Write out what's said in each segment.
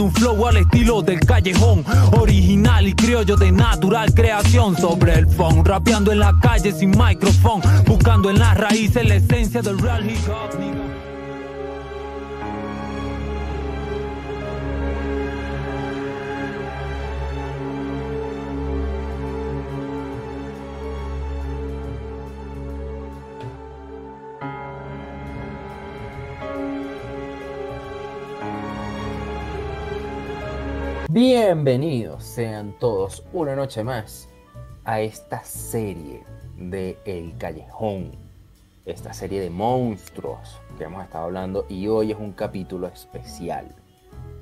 un flow al estilo del callejón. Original y criollo de natural creación sobre el phone. Rapeando en la calle sin micrófono. Buscando en las raíces la esencia del real hip hop. Bienvenidos sean todos una noche más a esta serie de El Callejón, esta serie de monstruos que hemos estado hablando y hoy es un capítulo especial.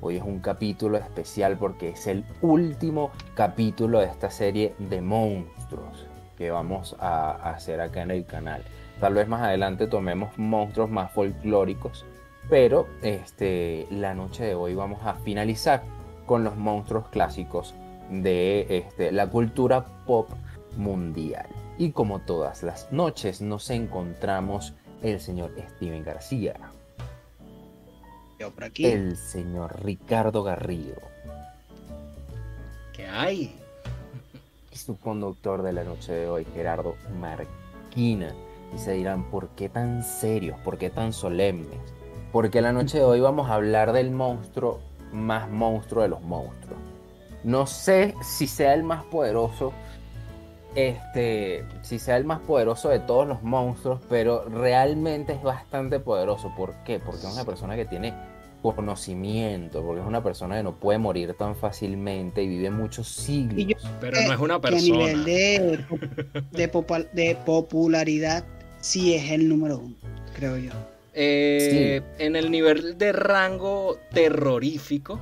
Hoy es un capítulo especial porque es el último capítulo de esta serie de monstruos que vamos a hacer acá en el canal. Tal vez más adelante tomemos monstruos más folclóricos, pero este, la noche de hoy vamos a finalizar con los monstruos clásicos de este, la cultura pop mundial. Y como todas las noches nos encontramos el señor Steven García. Yo por aquí. El señor Ricardo Garrido. ¿Qué hay? Y su conductor de la noche de hoy, Gerardo Marquina. Y se dirán, ¿por qué tan serios? ¿Por qué tan solemnes? Porque la noche de hoy vamos a hablar del monstruo más monstruo de los monstruos. No sé si sea el más poderoso, este, si sea el más poderoso de todos los monstruos, pero realmente es bastante poderoso. ¿Por qué? Porque es una persona que tiene conocimiento, porque es una persona que no puede morir tan fácilmente y vive muchos siglos. pero no es una persona. a nivel de, de popularidad, sí es el número uno, creo yo. Eh, en el nivel de rango terrorífico,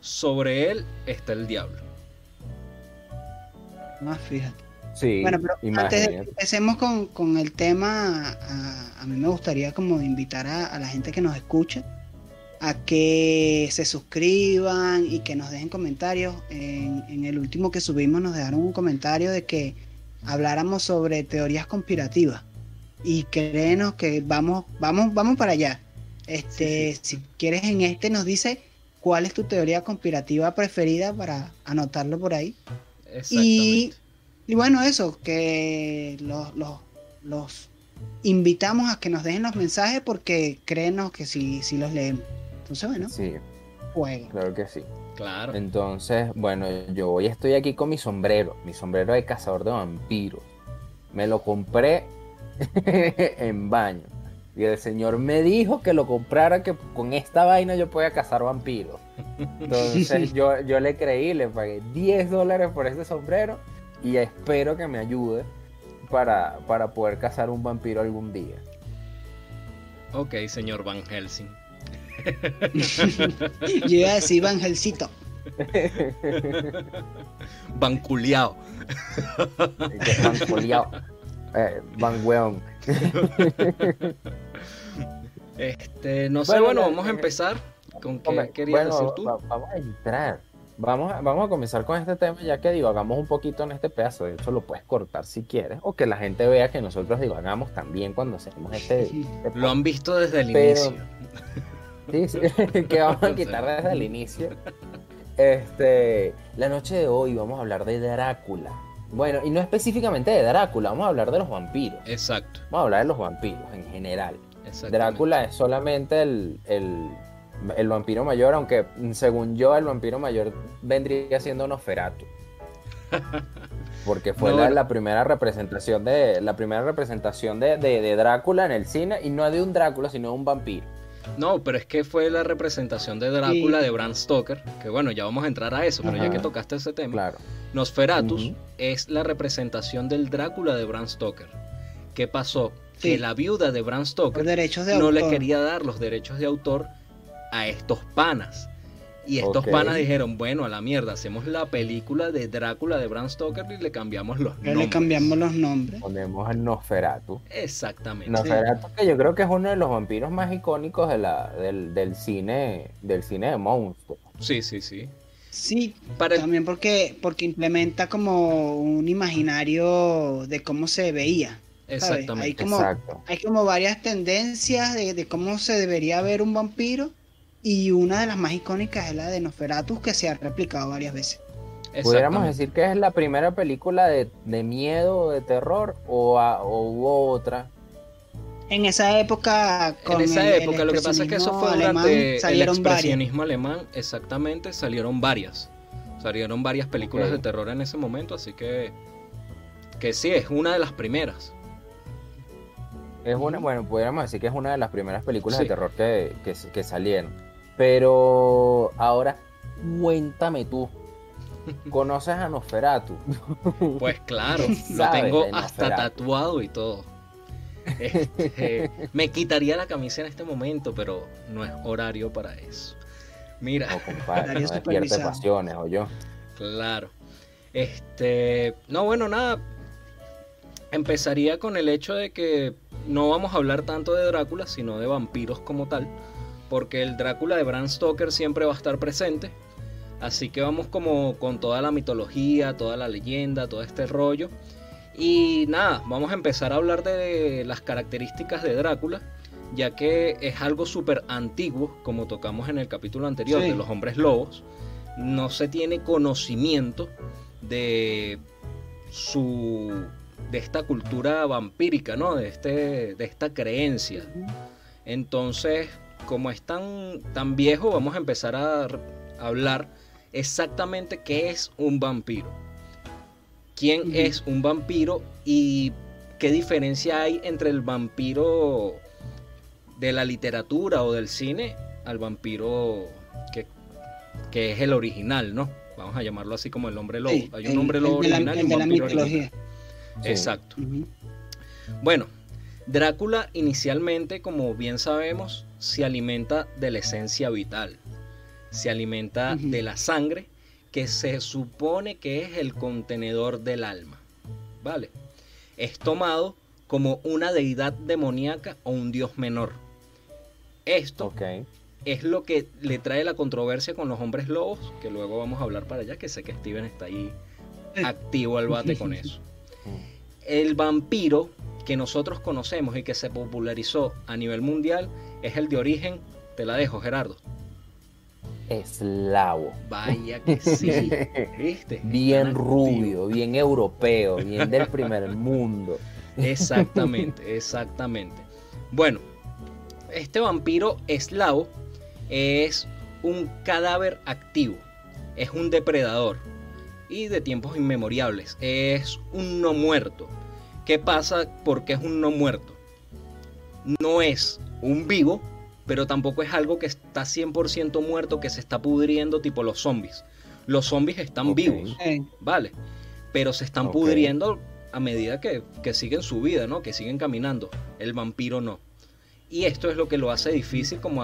sobre él está el diablo. Más fíjate. bueno, pero antes de que empecemos con, el tema, a, mí me gustaría como invitar a, la gente que nos escucha a que se suscriban y que nos dejen comentarios. En, en el último que subimos nos dejaron un comentario de que habláramos sobre teorías conspirativas y créenos que vamos, vamos, vamos para allá. Este, si quieres en este nos dice cuál es tu teoría conspirativa preferida para anotarlo por ahí. Y, y bueno, eso, que los, los, invitamos a que nos dejen los mensajes porque créenos que si, si los leemos. Entonces, bueno, sí. juego. Claro que sí. Claro. Entonces, bueno, yo hoy estoy aquí con mi sombrero, mi sombrero de cazador de vampiros. Me lo compré en baño. Y el señor me dijo que lo comprara, que con esta vaina yo podía cazar vampiros. Entonces yo, yo le creí, le pagué 10 dólares por ese sombrero y espero que me ayude para, para poder cazar un vampiro algún día. Ok, señor Van Helsing. yo iba a decir Van Helsito. Banculeado. Banculeado. Eh, Van Weon. este, no sé, bueno, vamos a empezar. ¿Con qué querías decir tú? vamos a entrar. Vamos a, vamos a comenzar con este tema, ya que divagamos un poquito en este pedazo. De hecho, lo puedes cortar si quieres, o que la gente vea que nosotros divagamos también cuando hacemos este. este lo han visto desde el inicio. Sí, sí, que vamos a quitar desde el inicio. Este, la noche de hoy vamos a hablar de Drácula. Bueno, y no específicamente de Drácula, vamos a hablar de los vampiros. Exacto. Vamos a hablar de los vampiros en general. Drácula es solamente el, vampiro mayor, aunque según yo el vampiro mayor vendría siendo Nosferatu. Porque fue la, primera representación de la primera representación de, de, Drácula en el cine y no de un Drácula, sino de un vampiro. No, pero es que fue la representación de Drácula de Bram Stoker, que bueno, ya vamos a entrar a eso, pero ya que tocaste ese tema, claro. Nosferatus es la representación del Drácula de Bram Stoker. ¿Qué pasó? Que la viuda de Bram Stoker no le quería dar los derechos de autor a estos panas. Y estos panas dijeron, bueno, a la mierda, hacemos la película de Drácula de Bram Stoker y le cambiamos los nombres. Le cambiamos los nombres. Ponemos a Nosferatu. Exactamente. Nosferatu, que yo creo que es uno de los vampiros más icónicos de la, del, cine del cine de monstruos. Sí, sí, sí. Sí, también porque, porque implementa como un imaginario de cómo se veía. Exactamente. Hay como, hay como varias tendencias de, de, cómo se debería ver un vampiro y una de las más icónicas es la de Nosferatus que se ha replicado varias veces. ¿Pudiéramos decir que es la primera película de, miedo o de terror o, hubo otra? En esa época, con en esa época, lo que pasa es que eso fue durante el expresionismo alemán, exactamente, salieron varias. Salieron varias películas de terror en ese momento, así que que sí, es una de las primeras. Es una, bueno, pudiéramos decir que es una de las primeras películas de terror que, que salieron. Pero ahora cuéntame tú, ¿Conoces a Nosferatu? Pues claro, lo tengo hasta tatuado y todo. Este, me quitaría la camisa en este momento, pero no es horario para eso. Mira, no, compadre, no pasiones, o yo. Claro. Este, no, bueno, nada. Empezaría con el hecho de que no vamos a hablar tanto de Drácula, sino de vampiros como tal, porque el Drácula de Bram Stoker siempre va a estar presente Así que vamos como con toda la mitología, toda la leyenda, todo este rollo. Y nada, vamos a empezar a hablar de las características de Drácula, ya que es algo súper antiguo, como tocamos en el capítulo anterior de los hombres lobos. No se tiene conocimiento de su de esta cultura vampírica, ¿no? De este de esta creencia. Entonces, como es tan tan viejo, vamos a empezar a hablar exactamente qué es un vampiro. ¿Quién es un vampiro y qué diferencia hay entre el vampiro de la literatura o del cine al vampiro que, es el original, ¿no? Vamos a llamarlo así como el hombre lobo. hay un hombre lobo original y un vampiro original. Exacto. Bueno, Drácula inicialmente, como bien sabemos, se alimenta de la esencia vital se alimenta de la sangre que se supone que es el contenedor del alma. ¿Vale? Es tomado como una deidad demoníaca o un dios menor. Esto es lo que le trae la controversia con los hombres lobos, que luego vamos a hablar para allá, que sé que Steven está ahí activo al bate con eso. El vampiro que nosotros conocemos y que se popularizó a nivel mundial es el de origen, te la dejo Gerardo, eslavo. Vaya que sí. ¿Viste? Bien rubio, bien europeo, bien del primer mundo. Exactamente, exactamente. Bueno, este vampiro eslavo es un cadáver activo, es un depredador y de tiempos inmemoriales, es un no muerto. ¿Qué pasa porque es un no muerto? No es un vivo, pero tampoco es algo que está 100% muerto, que se está pudriendo tipo los zombies. Los zombies están vivos, ¿vale? Pero se están pudriendo a medida que, siguen su vida, ¿no? Que siguen caminando. El vampiro no. Y esto es lo que lo hace difícil como,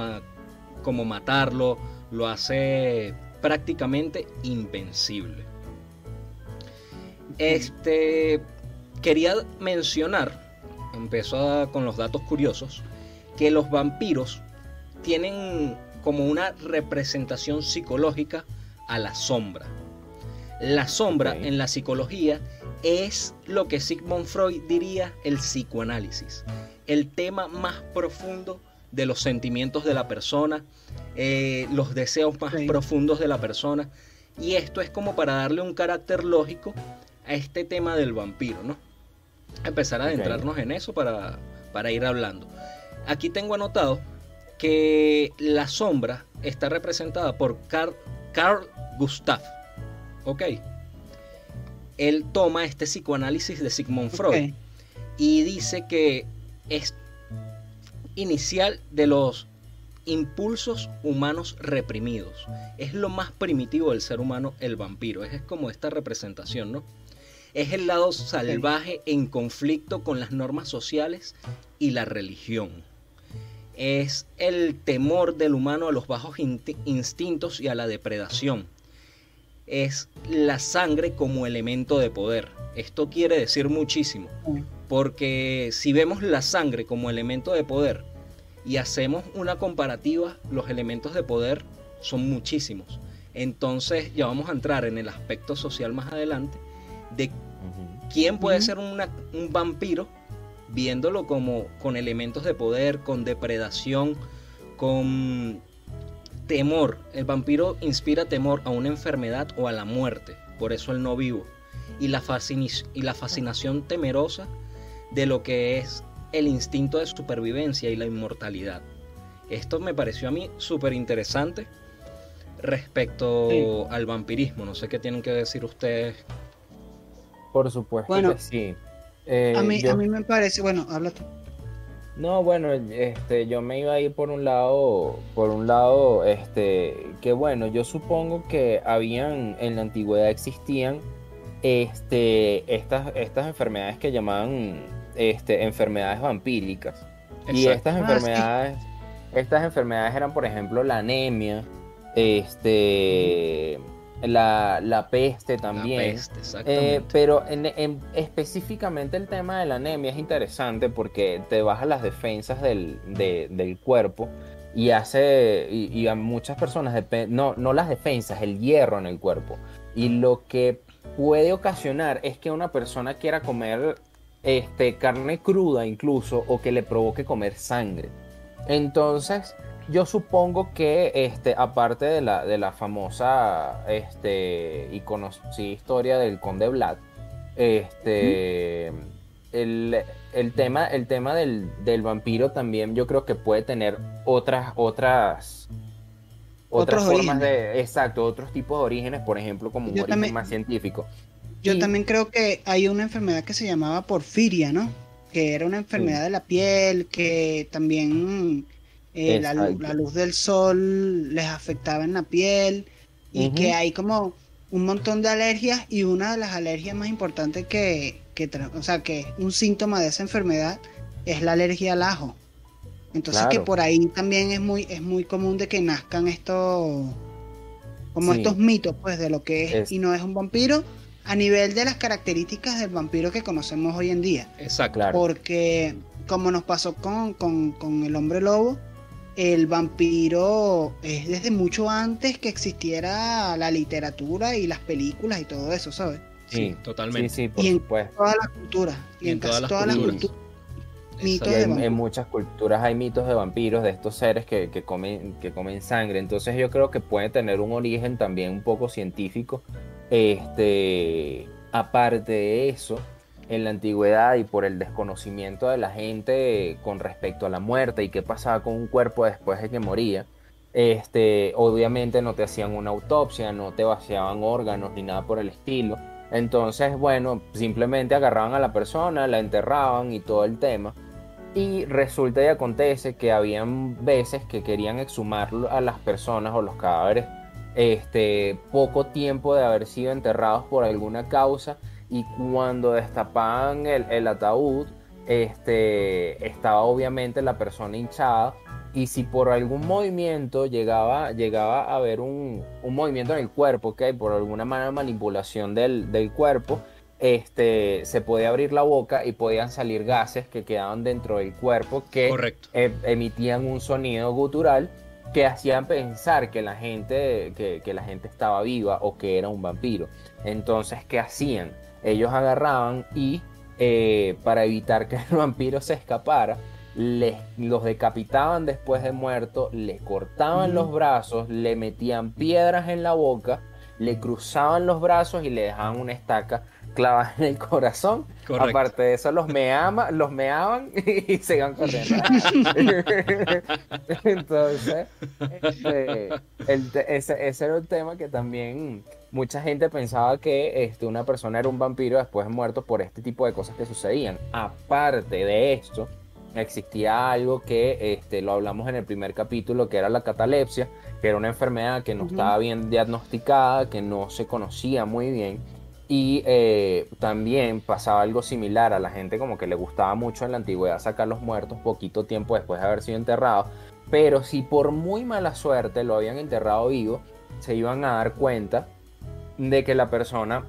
como matarlo, lo hace prácticamente invencible. Este, quería mencionar, empezó con los datos curiosos, que los vampiros tienen como una representación psicológica a la sombra. La sombra en la psicología es lo que Sigmund Freud diría el psicoanálisis, el tema más profundo de los sentimientos de la persona, eh, los deseos más profundos de la persona. Y esto es como para darle un carácter lógico a este tema del vampiro, ¿no? Empezar a adentrarnos en eso para, para ir hablando. Aquí tengo anotado que la sombra está representada por Carl, Gustav. ¿Ok? Él toma este psicoanálisis de Sigmund Freud y dice que es inicial de los impulsos humanos reprimidos. Es lo más primitivo del ser humano, el vampiro. Es como esta representación, ¿no? Es el lado salvaje en conflicto con las normas sociales y la religión es el temor del humano a los bajos instintos y a la depredación. Es la sangre como elemento de poder. Esto quiere decir muchísimo, porque si vemos la sangre como elemento de poder y hacemos una comparativa, los elementos de poder son muchísimos. Entonces ya vamos a entrar en el aspecto social más adelante de quién puede ser un vampiro viéndolo como con elementos de poder, con depredación, con temor. El vampiro inspira temor a una enfermedad o a la muerte. Por eso el no vivo. Y la, y la fascinación temerosa de lo que es el instinto de supervivencia y la inmortalidad. Esto me pareció a mí súper interesante respecto al vampirismo. No sé qué tienen que decir ustedes. Por supuesto bueno, que sí. Eh, a, mí, a mí me parece, bueno, habla tú. No, bueno, este, yo me iba a ir por un lado, por un lado, este, que bueno, yo supongo que habían, en la antigüedad existían, este, estas, estas enfermedades que llamaban, este, enfermedades vampíricas. Y estas ah, enfermedades, estas enfermedades eran, por ejemplo, la anemia, este, la, peste también. Eh, pero en, específicamente el tema de la anemia es interesante porque te baja las defensas del, cuerpo y hace, y, a muchas personas, no, no las defensas, el hierro en el cuerpo. Y lo que puede ocasionar es que una persona quiera comer este, carne cruda incluso o que le provoque comer sangre. Entonces, yo supongo que, este, aparte de la, de la famosa este, y conocida historia del Conde Vlad, este, el, tema, el tema del, vampiro también yo creo que puede tener otras, otras, otras formas de, exacto, otros tipos de orígenes, por ejemplo, como un origen más científico. Yo también creo que hay una enfermedad que se llamaba porfiria, ¿no? Que era una enfermedad de la piel, que también eh, la, luz del sol les afectaba en la piel y que hay como un montón de alergias y una de las alergias más importantes que, que o sea, que un síntoma de esa enfermedad es la alergia al ajo. Entonces que por ahí también es muy, es muy común de que nazcan estos, como estos mitos pues de lo que es, y no es un vampiro a nivel de las características del vampiro que conocemos hoy en día. Exacto. Porque como nos pasó con, con, con el hombre lobo, el vampiro es desde mucho antes que existiera la literatura y las películas y todo eso, ¿sabes? Sí, totalmente. Sí, sí, y en todas las culturas. Y, en, todas, las culturas. en, muchas culturas hay mitos de vampiros, de estos seres que, que, comen, que comen sangre. Entonces yo creo que puede tener un origen también un poco científico. Este, aparte de eso, en la antigüedad y por el desconocimiento de la gente con respecto a la muerte y qué pasaba con un cuerpo después de que moría. Este, obviamente no te hacían una autopsia, no te vaciaban órganos ni nada por el estilo. Entonces, bueno, simplemente agarraban a la persona, la enterraban y todo el tema. Y resulta y acontece que habían veces que querían exhumar a las personas o los cadáveres este, poco tiempo de haber sido enterrados por alguna causa y cuando destapaban el, ataúd, este, estaba obviamente la persona hinchada y si por algún movimiento llegaba, llegaba a haber un, movimiento en el cuerpo, ¿okay? por alguna manipulación del, cuerpo, este, se podía abrir la boca y podían salir gases que quedaban dentro del cuerpo que e, emitían un sonido gutural que hacían pensar que la, gente, que, que la gente estaba viva o que era un vampiro. Entonces, ¿qué hacían? Ellos agarraban y eh, para evitar que el vampiro se escapara, les, los decapitaban después de muerto, le cortaban los brazos, le metían piedras en la boca, le cruzaban los brazos y le dejaban una estaca clavada en el corazón. Aparte de eso, los, meama, los meaban y se iban corriendo. Entonces, este, ese, ese, era un tema que también mucha gente pensaba que este, una persona era un vampiro después de muerto por este tipo de cosas que sucedían. Aparte de esto, existía algo que este, lo hablamos en el primer capítulo, que era la catalepsia, que era una enfermedad que no estaba bien diagnosticada, que no se conocía muy bien. Y eh, también pasaba algo similar a la gente como que le gustaba mucho en la antigüedad sacar los muertos poquito tiempo después de haber sido enterrados. Pero si por muy mala suerte lo habían enterrado vivo, se iban a dar cuenta de que la persona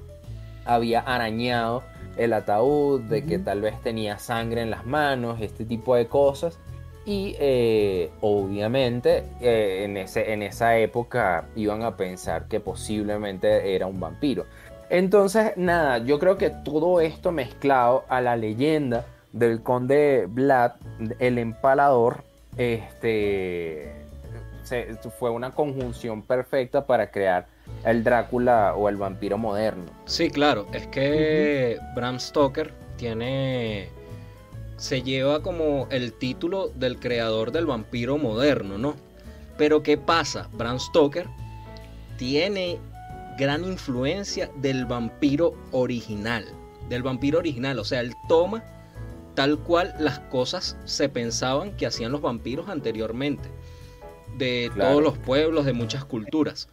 había arañado el ataúd, de que tal vez tenía sangre en las manos, este tipo de cosas. Y eh, obviamente eh, en, ese, en esa época iban a pensar que posiblemente era un vampiro. Entonces, nada, yo creo que todo esto mezclado a la leyenda del conde Vlad, el empalador, este, fue una conjunción perfecta para crear el Drácula o el vampiro moderno. Sí, claro, es que Bram Stoker tiene se lleva como el título del creador del vampiro moderno, ¿no? Pero ¿qué pasa? Bram Stoker tiene gran influencia del vampiro original, del vampiro original, o sea, él toma tal cual las cosas se pensaban que hacían los vampiros anteriormente, de todos los pueblos, de muchas culturas.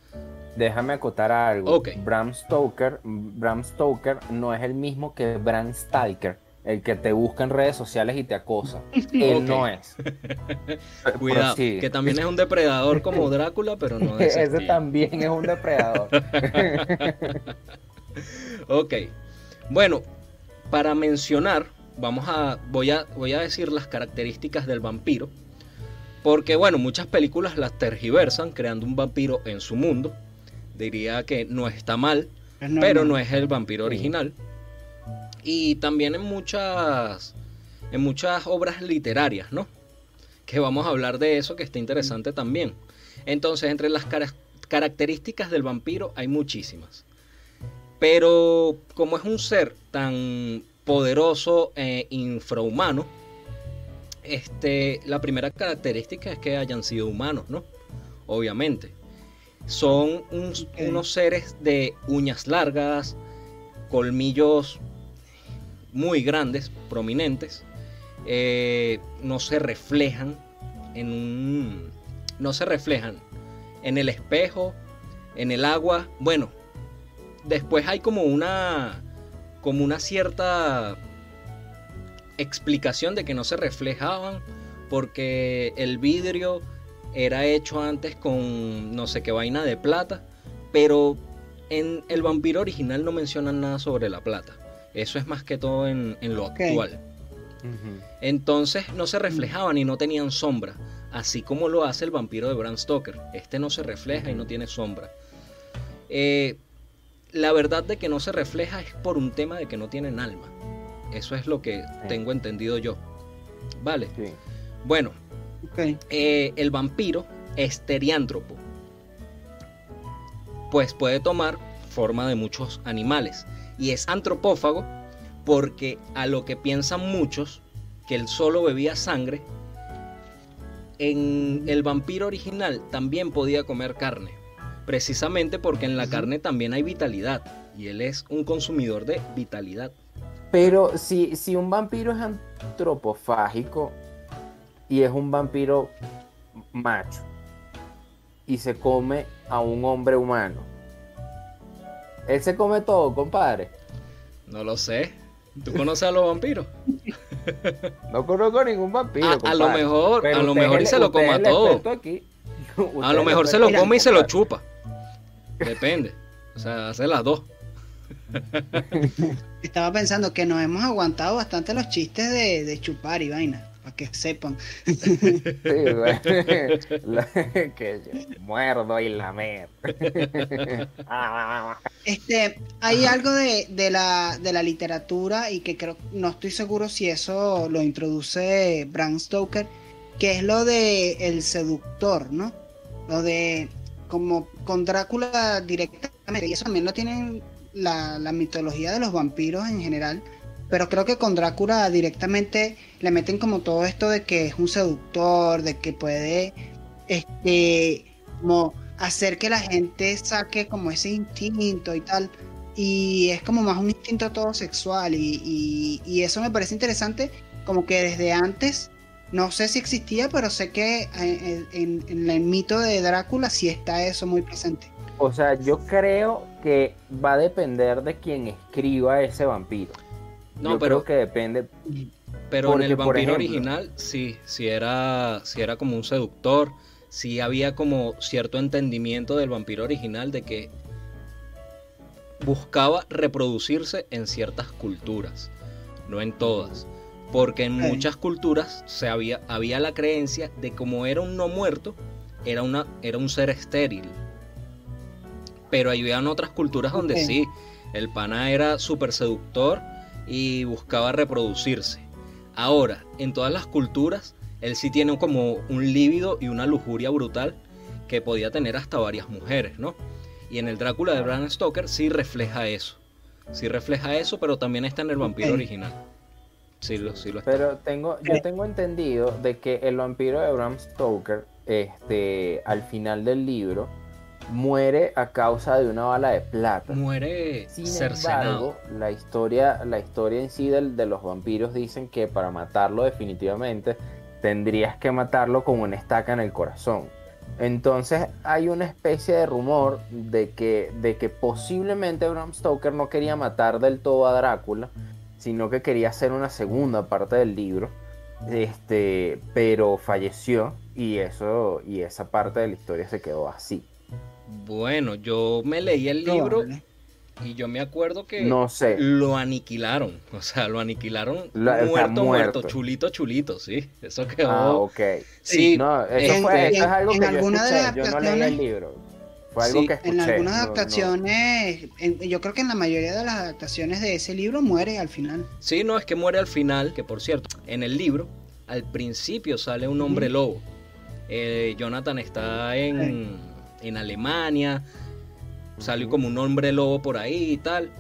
Déjame acotar algo. Bram Stoker, Bram Stoker no es el mismo que Bram Stoker el que te busca en redes sociales y te acosa. Él no es. Cuidado, que también es un depredador como Drácula, pero no es. Ese también es un depredador. ok. Bueno, para mencionar, vamos a voy a voy a decir las características del vampiro, porque bueno, muchas películas las tergiversan creando un vampiro en su mundo. Diría que no está mal, pero no es el vampiro original y también en muchas, en muchas obras literarias, ¿no? Que vamos a hablar de eso, que está interesante también. Entonces, entre las características del vampiro hay muchísimas. Pero como es un ser tan poderoso e infrahumano, este, la primera característica es que hayan sido humanos, ¿no? Obviamente. Son unos seres de uñas largas, colmillos muy grandes, prominentes, eh, no se reflejan en un, no se reflejan en el espejo, en el agua. Bueno, después hay como una, como una cierta explicación de que no se reflejaban porque el vidrio era hecho antes con no sé qué vaina de plata, pero en el vampiro original no mencionan nada sobre la plata. Eso es más que todo en, lo actual. Entonces no se reflejaban y no tenían sombra, así como lo hace el vampiro de Bram Stoker. Este no se refleja y no tiene sombra. Eh, la verdad de que no se refleja es por un tema de que no tienen alma. Eso es lo que tengo entendido yo. Vale. Bueno, eh, el vampiro es teriántropo. Pues puede tomar forma de muchos animales y es antropófago porque a lo que piensan muchos, que él solo bebía sangre, en el vampiro original también podía comer carne, precisamente porque en la carne también hay vitalidad y él es un consumidor de vitalidad. Pero si, si un vampiro es antropofágico y es un vampiro macho y se come a un hombre humano, él se come todo, compadre. No lo sé. ¿Tú conoces a los vampiros? no conozco ningún vampiro. A, lo mejor, a lo mejor y se lo coma todo. a lo mejor se lo come y se lo chupa. Depende. O sea, hace las dos. Estaba pensando que nos hemos aguantado bastante los chistes de, de chupar y vaina para que sepan. que muerdo y lamer. este, hay algo de, de, la, de la literatura y que creo, no estoy seguro si eso lo introduce Bram Stoker, que es lo de el seductor, ¿no? Lo de como con Drácula directamente, y eso también lo tienen la, la mitología de los vampiros en general pero creo que con Drácula directamente le meten como todo esto de que es un seductor, de que puede este como hacer que la gente saque como ese instinto y tal. Y es como más un instinto todo sexual. Y, eso me parece interesante, como que desde antes, no sé si existía, pero sé que en, en el mito de Drácula sí está eso muy presente. O sea, yo creo que va a depender de quien escriba ese vampiro. No, pero, creo que depende. Pero en el vampiro original, sí, sí era, sí era como un seductor. Sí había como cierto entendimiento del vampiro original de que buscaba reproducirse en ciertas culturas, no en todas. Porque en muchas culturas se había, había la creencia de como era un no muerto, era, una, era un ser estéril. Pero había otras culturas donde sí, el pana era súper seductor y buscaba reproducirse. Ahora, en todas las culturas, él sí tiene como un líbido y una lujuria brutal que podía tener hasta varias mujeres, ¿no? Y en el Drácula de Bram Stoker sí refleja eso. Sí refleja eso, pero también está en el vampiro original. Sí, lo, sí lo está. Pero tengo, yo tengo entendido de que el vampiro de Bram Stoker, este, al final del libro, muere a causa de una bala de plata. Muere Sin embargo, la historia, la historia en sí de los vampiros dicen que para matarlo definitivamente tendrías que matarlo con una estaca en el corazón. Entonces hay una especie de rumor de que, de que posiblemente Bram Stoker no quería matar del todo a Drácula, sino que quería hacer una segunda parte del libro. Este, pero falleció y eso y esa parte de la historia se quedó así. Bueno, yo me leí el libro y yo me acuerdo que no sé. lo aniquilaron. O sea, lo aniquilaron muerto, muerto, chulito, chulito, sí. Eso quedó. Ah, ok. Sí, no, eso, fue, es algo que yo escuché. yo no leí el libro. Fue algo que escuché. En algunas adaptaciones, yo creo que en la mayoría de las adaptaciones de ese libro muere al final. Sí, no, es que muere al final, que por cierto, en el libro, al principio sale un hombre lobo. Eh, Jonathan está en, en Alemania, salió como un hombre lobo por ahí y tal.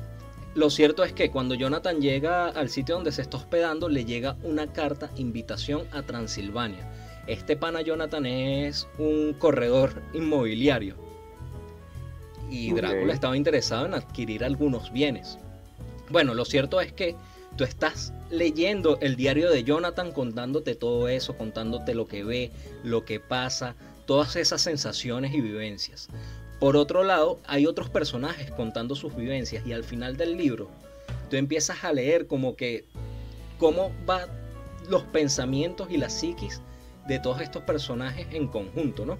Lo cierto es que cuando Jonathan llega al sitio donde se está hospedando, le llega una carta invitación a Transilvania. Este pana Jonathan es un corredor inmobiliario. Y Drácula estaba interesado en adquirir algunos bienes. Bueno, lo cierto es que tú estás leyendo el diario de Jonathan contándote todo eso, contándote lo que ve, lo que pasa, todas esas sensaciones y vivencias. Por otro lado, hay otros personajes contando sus vivencias y al final del libro tú empiezas a leer como que cómo van los pensamientos y la psiquis de todos estos personajes en conjunto, ¿no?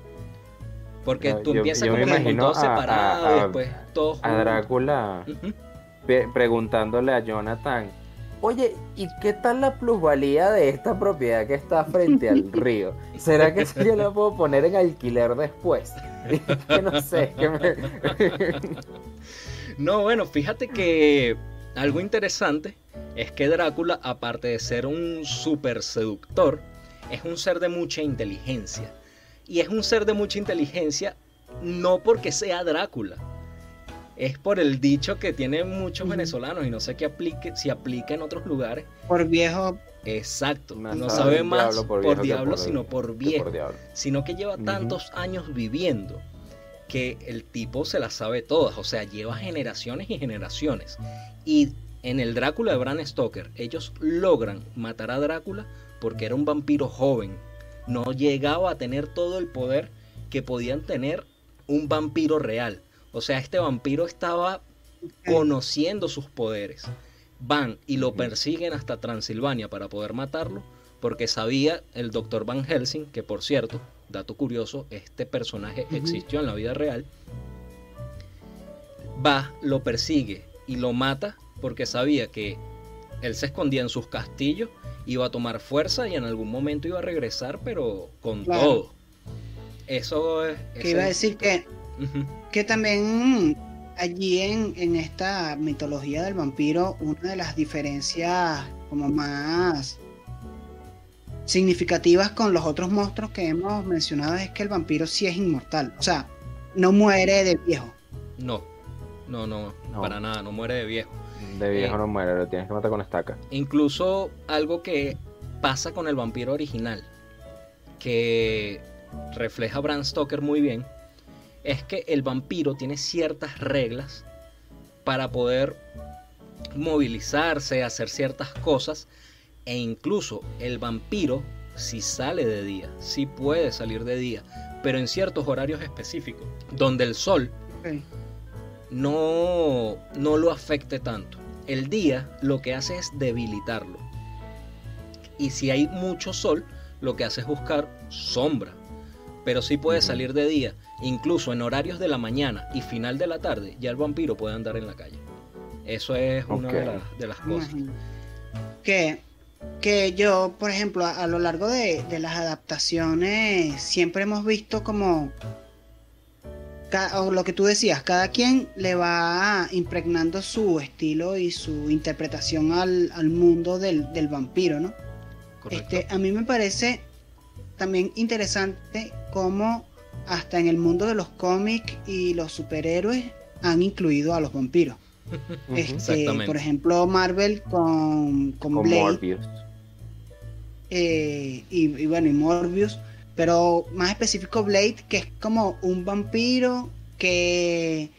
Porque tú empiezas como con todos separados, después todos A Drácula preguntándole a Jonathan, oye, ¿y qué tal la plusvalía de esta propiedad que está frente al río? ¿Será que yo la puedo poner en alquiler después? no sé. no, bueno, fíjate que algo interesante es que Drácula, aparte de ser un super seductor, es un ser de mucha inteligencia. Y es un ser de mucha inteligencia no porque sea Drácula. Es por el dicho que tienen muchos venezolanos y no sé qué aplique, si aplica en otros lugares. Por viejo. Exacto. no sabe más por, diablo, sino por viejo. sino que lleva tantos años viviendo que el tipo se las sabe todas. O sea, lleva generaciones y generaciones. Y en el Drácula de Bram Stoker, ellos logran matar a Drácula porque era un vampiro joven. No llegaba a tener todo el poder que podían tener un vampiro real. O sea, este vampiro estaba conociendo sus poderes. Van y lo persiguen hasta Transilvania para poder matarlo, porque sabía el doctor Van Helsing, que por cierto, dato curioso, este personaje existió en la vida real, va, lo persigue y lo mata porque sabía que él se escondía en sus castillos, iba a tomar fuerza y en algún momento iba a regresar, pero con todo. Eso es... Que iba a decir que, que también allí en, esta mitología del vampiro, una de las diferencias como más significativas con los otros monstruos que hemos mencionado es que el vampiro sí es inmortal. O sea, no muere de viejo. No, no, no, para nada, no muere de viejo. De viejo eh, no muere, lo tienes que matar con estaca. Incluso algo que pasa con el vampiro original, que refleja Bram Stoker muy bien, es que el vampiro tiene ciertas reglas para poder movilizarse, hacer ciertas cosas e incluso el vampiro si sale de día, si puede salir de día, pero en ciertos horarios específicos, donde el sol no, no lo afecte tanto. El día lo que hace es debilitarlo. Y si hay mucho sol, lo que hace es buscar sombra. Pero si puede salir de día incluso en horarios de la mañana y final de la tarde, ya el vampiro puede andar en la calle. Eso es una de, las cosas. Que, que yo, por ejemplo, a, lo largo de, las adaptaciones, siempre hemos visto como o lo que tú decías, cada quien le va impregnando su estilo y su interpretación al, mundo del, vampiro, ¿no? Este, a mí me parece también interesante cómo hasta en el mundo de los cómics y los superhéroes han incluido a los vampiros. Este, por ejemplo, Marvel con, con, Blade. Eh, y, bueno, y Morbius. Pero más específico Blade, que es como un vampiro que,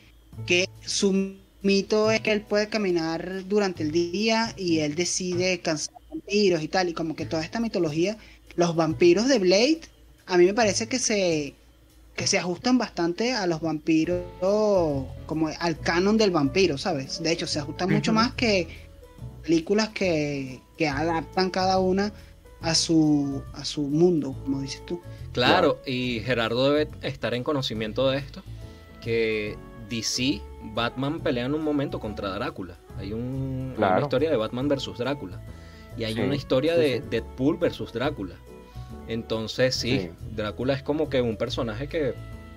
que su mito es que él puede caminar durante el día y él decide cansar vampiros y tal. Y como que toda esta mitología, los vampiros de Blade, a mí me parece que se, que se ajustan bastante a los vampiros, como al canon del vampiro, ¿sabes? De hecho, se ajustan mucho más que películas que, que, adaptan cada una a su, a su mundo, como dices tú. Claro, y Gerardo debe estar en conocimiento de esto, que DC, Batman pelea en un momento contra Drácula. Hay un, una historia de Batman versus Drácula. Y hay una historia de Deadpool versus Drácula. Entonces sí, Drácula es como que un personaje que,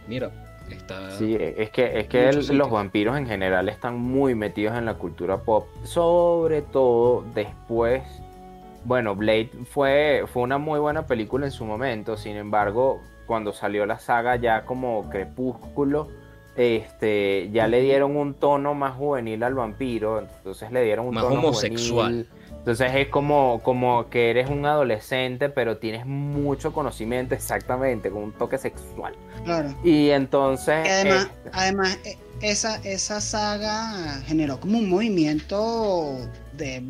mira, está... Sí, es que, es que los vampiros en general están muy metidos en la cultura pop, sobre todo después... Bueno, Blade fue, fue una muy buena película en su momento, sin embargo, cuando salió la saga ya como Crepúsculo, este, ya le dieron un tono más juvenil al vampiro, entonces le dieron un más tono homosexual. Entonces es como, como que eres un adolescente, pero tienes mucho conocimiento exactamente, con un toque sexual. Claro. Y entonces. además, eh, además e, esa, esa saga generó como un movimiento de,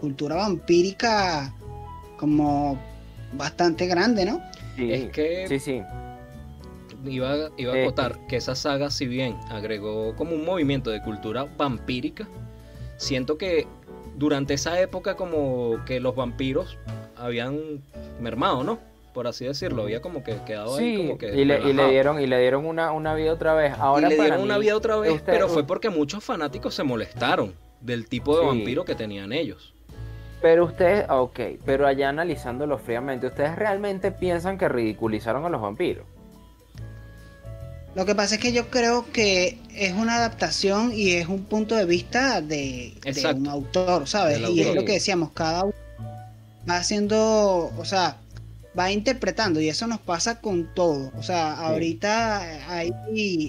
cultura vampírica como bastante grande, ¿no? Sí, es que. Sí, sí. Iba, iba a acotar eh, que esa saga, si bien agregó como un movimiento de cultura vampírica, siento que durante esa época como que los vampiros habían mermado, ¿no? Por así decirlo, había como que quedado ahí como que y le, y le, dieron y le dieron una, una vida otra vez. Ahora y le dieron una vida otra vez, pero fue porque muchos fanáticos se molestaron del tipo de vampiro que tenían ellos. Pero ustedes, ok, pero allá analizándolo fríamente, ¿ustedes realmente piensan que ridiculizaron a los vampiros? Lo que pasa es que yo creo que es una adaptación y es un punto de vista de, un autor, ¿sabes? Y es lo que decíamos, cada uno va haciendo, o sea, va interpretando y eso nos pasa con todo. O sea, ahorita hay,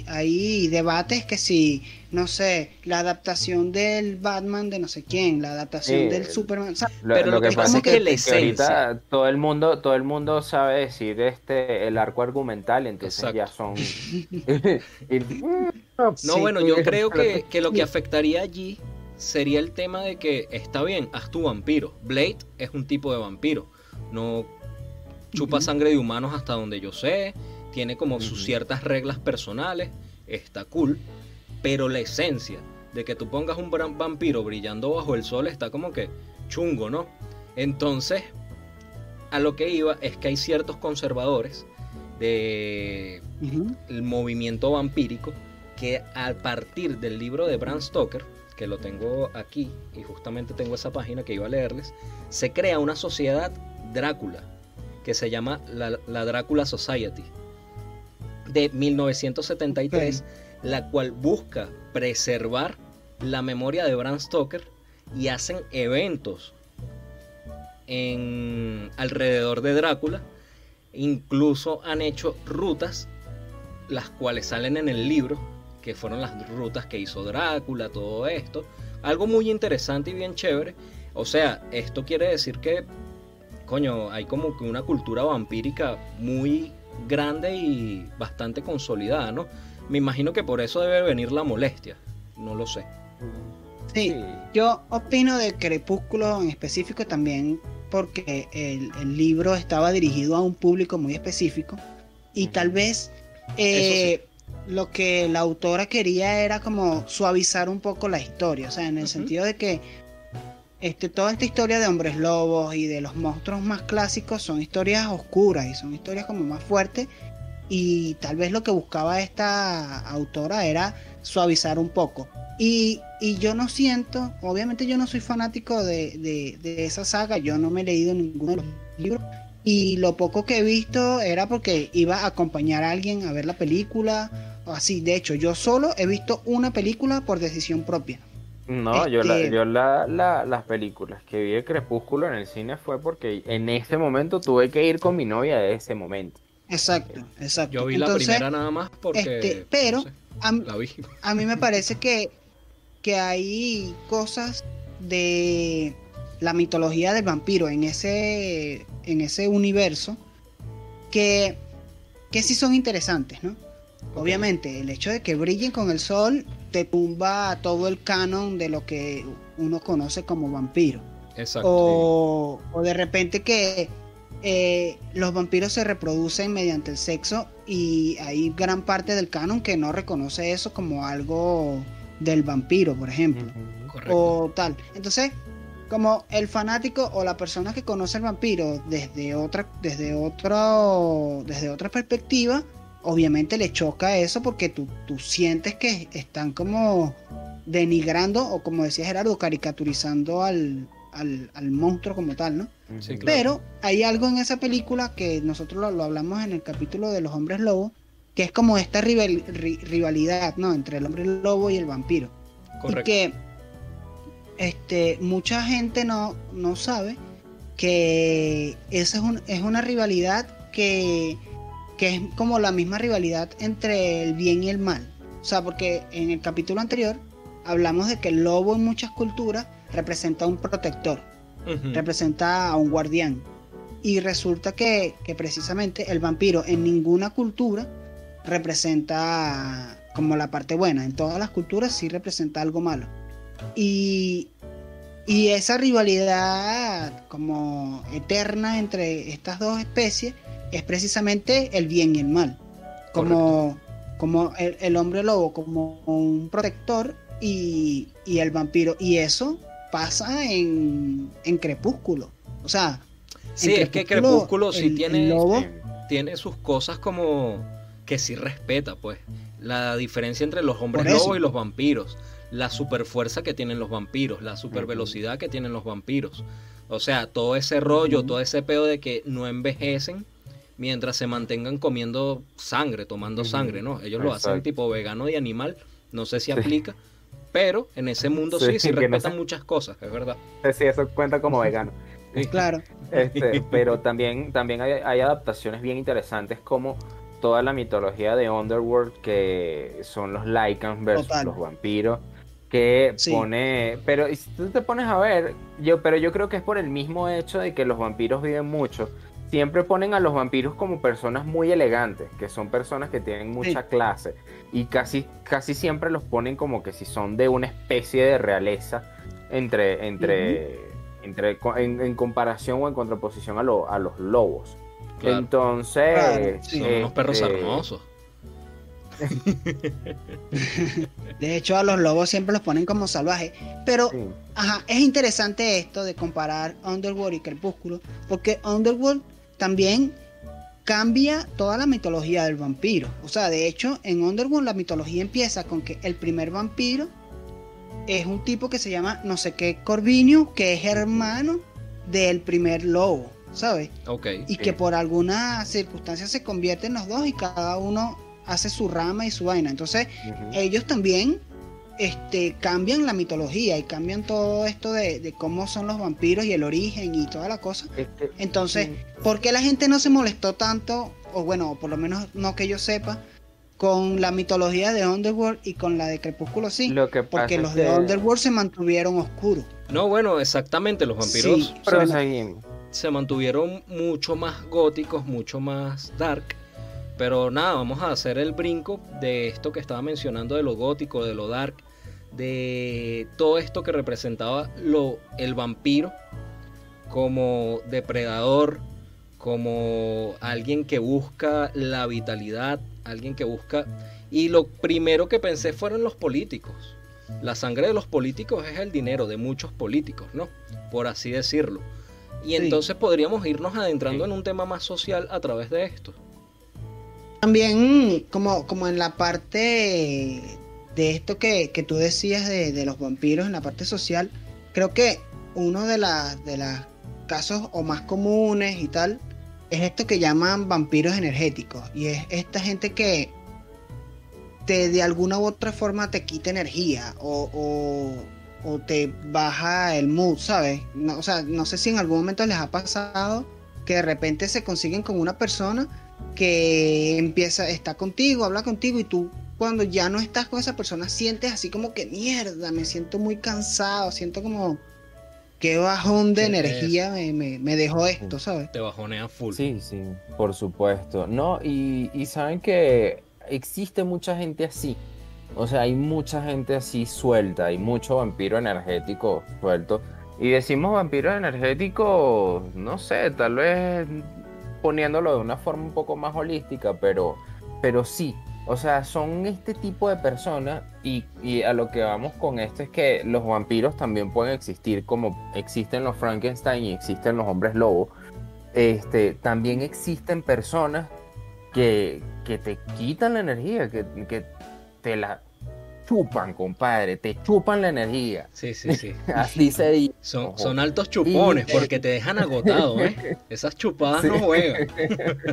hay debates que si, no sé, la adaptación del Batman de no sé quién, la adaptación del Superman. pero lo, que, pasa es que, la ahorita todo el mundo, todo el mundo sabe decir este el arco argumental, entonces ya son. no, bueno, yo creo que, que lo que afectaría allí sería el tema de que está bien, haz tu vampiro. Blade es un tipo de vampiro. No chupa sangre de humanos hasta donde yo sé, tiene como sus ciertas reglas personales, está cool, pero la esencia de que tú pongas un vampiro brillando bajo el sol está como que chungo, ¿no? Entonces, a lo que iba es que hay ciertos conservadores de el movimiento vampírico que a partir del libro de Bram Stoker, que lo tengo aquí y justamente tengo esa página que iba a leerles, se crea una sociedad Drácula, que se llama la, Drácula Society de 1973, la cual busca preservar la memoria de Bram Stoker y hacen eventos en alrededor de Drácula. Incluso han hecho rutas, las cuales salen en el libro, que fueron las rutas que hizo Drácula, todo esto. Algo muy interesante y bien chévere. O sea, esto quiere decir que coño, hay como que una cultura vampírica muy grande y bastante consolidada, ¿no? Me imagino que por eso debe venir la molestia, no lo sé. Sí, yo opino de Crepúsculo en específico también porque el, libro estaba dirigido a un público muy específico y tal vez eh, lo que la autora quería era como suavizar un poco la historia, o sea, en el sentido de que este, toda esta historia de hombres lobos y de los monstruos más clásicos son historias oscuras y son historias como más fuertes y tal vez lo que buscaba esta autora era suavizar un poco. Y, yo no siento, obviamente yo no soy fanático de, esa saga, yo no me he leído ninguno de los libros y lo poco que he visto era porque iba a acompañar a alguien a ver la película o así. De hecho, yo solo he visto una película por decisión propia. No, yo, la, este yo la, las películas que vi de Crepúsculo en el cine fue porque en ese momento tuve que ir con mi novia de ese momento. Exacto, exacto. Yo vi la primera nada más porque. Este, pero a, a, mí me parece que, que hay cosas de la mitología del vampiro en ese, en ese universo que, que sí son interesantes, ¿no? Obviamente, el hecho de que brillen con el sol te tumba todo el canon de lo que uno conoce como vampiro. Exacto. O, o de repente que eh, los vampiros se reproducen mediante el sexo y hay gran parte del canon que no reconoce eso como algo del vampiro, por ejemplo. O tal. Entonces, como el fanático o la persona que conoce el vampiro desde otra, desde otro, desde otra perspectiva, obviamente le choca eso porque tú, tú sientes que están como denigrando o como decía Gerardo, caricaturizando al, al, monstruo como tal, ¿no? Pero hay algo en esa película que nosotros lo, hablamos en el capítulo de los hombres lobos, que es como esta rivalidad, ¿no? Entre el hombre lobo y el vampiro. Correcto. Y que este, mucha gente no, no sabe que esa es, es una rivalidad que, que es como la misma rivalidad entre el bien y el mal. O sea, porque en el capítulo anterior hablamos de que el lobo en muchas culturas representa a un protector, representa a un guardián. Y resulta que, precisamente el vampiro en ninguna cultura representa como la parte buena. En todas las culturas sí representa algo malo. Y, y esa rivalidad como eterna entre estas dos especies es precisamente el bien y el mal. Como, como el, hombre lobo, como un protector y, y, el vampiro. Y eso pasa en, Crepúsculo. O sea, sí, es que Crepúsculo sí tiene, tiene sus cosas como que sí respeta, pues. La diferencia entre los hombres lobos y los vampiros. La super fuerza que tienen los vampiros, la super velocidad que tienen los vampiros. O sea, todo ese rollo, todo ese pedo de que no envejecen mientras se mantengan comiendo sangre, tomando sangre, ¿no? Ellos lo hacen tipo vegano y animal, no sé si aplica, pero en ese mundo sí, sí, respetan muchas cosas, es verdad. Sí, eso cuenta como vegano. claro. Este, pero también, también hay, adaptaciones bien interesantes como toda la mitología de Underworld, que son los Lycans versus los vampiros, que pone... Pero si tú te pones a ver, yo, pero yo creo que es por el mismo hecho de que los vampiros viven mucho siempre ponen a los vampiros como personas muy elegantes, que son personas que tienen mucha clase y casi, casi siempre los ponen como que si son de una especie de realeza entre, entre, entre en, comparación o en contraposición a, a los lobos. Entonces, son unos perros este, hermosos. de hecho, a los lobos siempre los ponen como salvajes. Pero, ajá, es interesante esto de comparar Underworld y Crepúsculo, porque Underworld también cambia toda la mitología del vampiro. O sea, de hecho, en Underworld la mitología empieza con que el primer vampiro es un tipo que se llama no sé qué Corvinio, que es hermano del primer lobo, ¿sabes? Ok. Y que por alguna circunstancia se convierten los dos y cada uno hace su rama y su vaina. Entonces, ellos también este, cambian la mitología y cambian todo esto de, cómo son los vampiros y el origen y toda la cosa. Este, Entonces, ¿por qué la gente no se molestó tanto, o bueno, por lo menos no que yo sepa, con la mitología de Underworld y con la de Crepúsculo sí? Lo que Porque los de Underworld se mantuvieron oscuros. No, bueno, exactamente, los vampiros se mantuvieron mucho más góticos, mucho más dark. Pero nada, vamos a hacer el brinco de esto que estaba mencionando de lo gótico, de lo dark, de todo esto que representaba lo, el vampiro como depredador, como alguien que busca la vitalidad, alguien que busca... Y lo primero que pensé fueron los políticos. La sangre de los políticos es el dinero de muchos políticos, ¿no? Por así decirlo. Y entonces podríamos irnos adentrando en un tema más social a través de esto. También como, como en la parte de esto que, tú decías de, los vampiros en la parte social, creo que uno de, las de los casos o más comunes y tal es esto que llaman vampiros energéticos. Y es esta gente que te de alguna u otra forma te quita energía o, o, te baja el mood, ¿sabes? No, o sea, no sé si en algún momento les ha pasado que de repente se consiguen con una persona que empieza, está contigo, habla contigo y tú cuando ya no estás con esa persona sientes así como que mierda, me siento muy cansado, siento como qué bajón de energía me, dejó esto, ¿sabes? Te bajonea full. Sí, sí, por supuesto. No, y, y saben que existe mucha gente así. O sea, hay mucha gente así suelta, hay mucho vampiro energético suelto. Y decimos vampiro energético, no sé, tal vez poniéndolo de una forma un poco más holística, pero, pero sí. O sea, son este tipo de personas y, a lo que vamos con esto es que los vampiros también pueden existir como existen los Frankenstein y existen los hombres lobo. Este, también existen personas que, que te quitan la energía, que, que te la chupan, compadre, te chupan la energía. Sí, sí, sí. Así se dice. Son, son altos chupones porque te dejan agotado, ¿eh? Esas chupadas no juegan.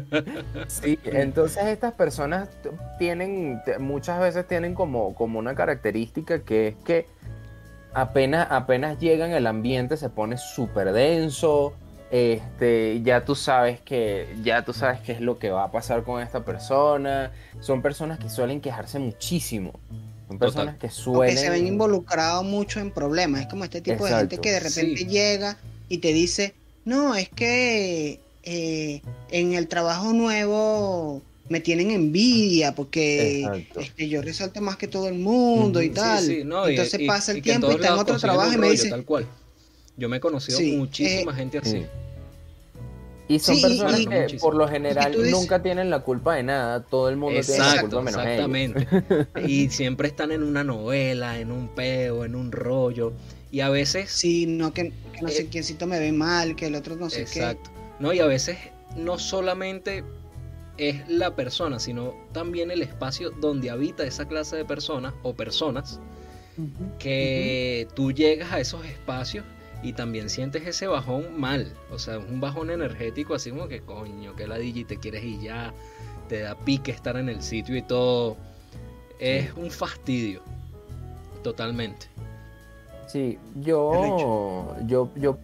sí, entonces estas personas tienen, muchas veces tienen como, como una característica que es que apenas, apenas llegan el ambiente se pone súper denso, este, ya tú sabes que ya tú sabes qué es lo que va a pasar con esta persona. Son personas que suelen quejarse muchísimo. Son personas que suelen. que se ven involucrados mucho en problemas. Es como este tipo de gente que de repente llega y te dice: No, es que eh, en el trabajo nuevo me tienen envidia porque este, yo resalto más que todo el mundo y tal. Entonces pasa el tiempo y está en otro trabajo y me dice. Tal cual. Yo me he conocido muchísima eh, gente así. Y son personas que por lo general nunca tienen la culpa de nada, todo el mundo tiene la culpa menos exactamente. y siempre están en una novela, en un peo, en un rollo. Y a veces... Sí, no que, no sé eh, quiéncito me ve mal, que el otro no sé exacto. No, y a veces no solamente es la persona, sino también el espacio donde habita esa clase de personas o personas que tú llegas a esos espacios y también sientes ese bajón mal, o sea, un bajón energético así como que coño, que la DJ te quieres ir ya, te da pique estar en el sitio y todo. Es un fastidio, totalmente. Sí, yo, yo, yo,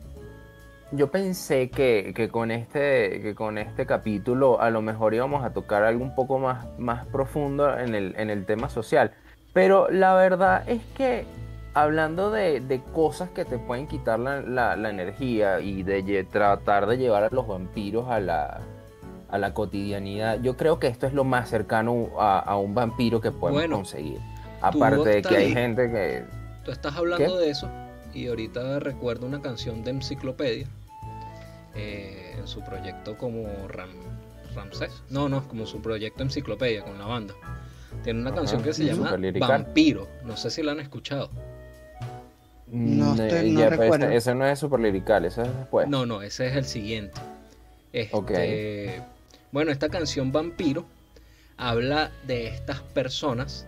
yo pensé que, que, con este, que con este capítulo a lo mejor íbamos a tocar algo un poco más, más profundo en el, en el tema social. Pero la verdad es que hablando de, cosas que te pueden quitar la, energía y de tratar de llevar a los vampiros a la, a la cotidianidad, yo creo que esto es lo más cercano a, un vampiro que podemos conseguir. Aparte de que hay gente que... Tú estás hablando de eso y ahorita recuerdo una canción de Enciclopedia eh, en su proyecto como Ram, Ramsés. No, no, como su proyecto Enciclopedia con la banda. Tiene una canción que se llama Vampiro. No sé si la han escuchado. No, mm, estoy, no recuerdo. ese no es super lirical, ese es después. No, no, ese es el siguiente. Este, Bueno, esta canción Vampiro habla de estas personas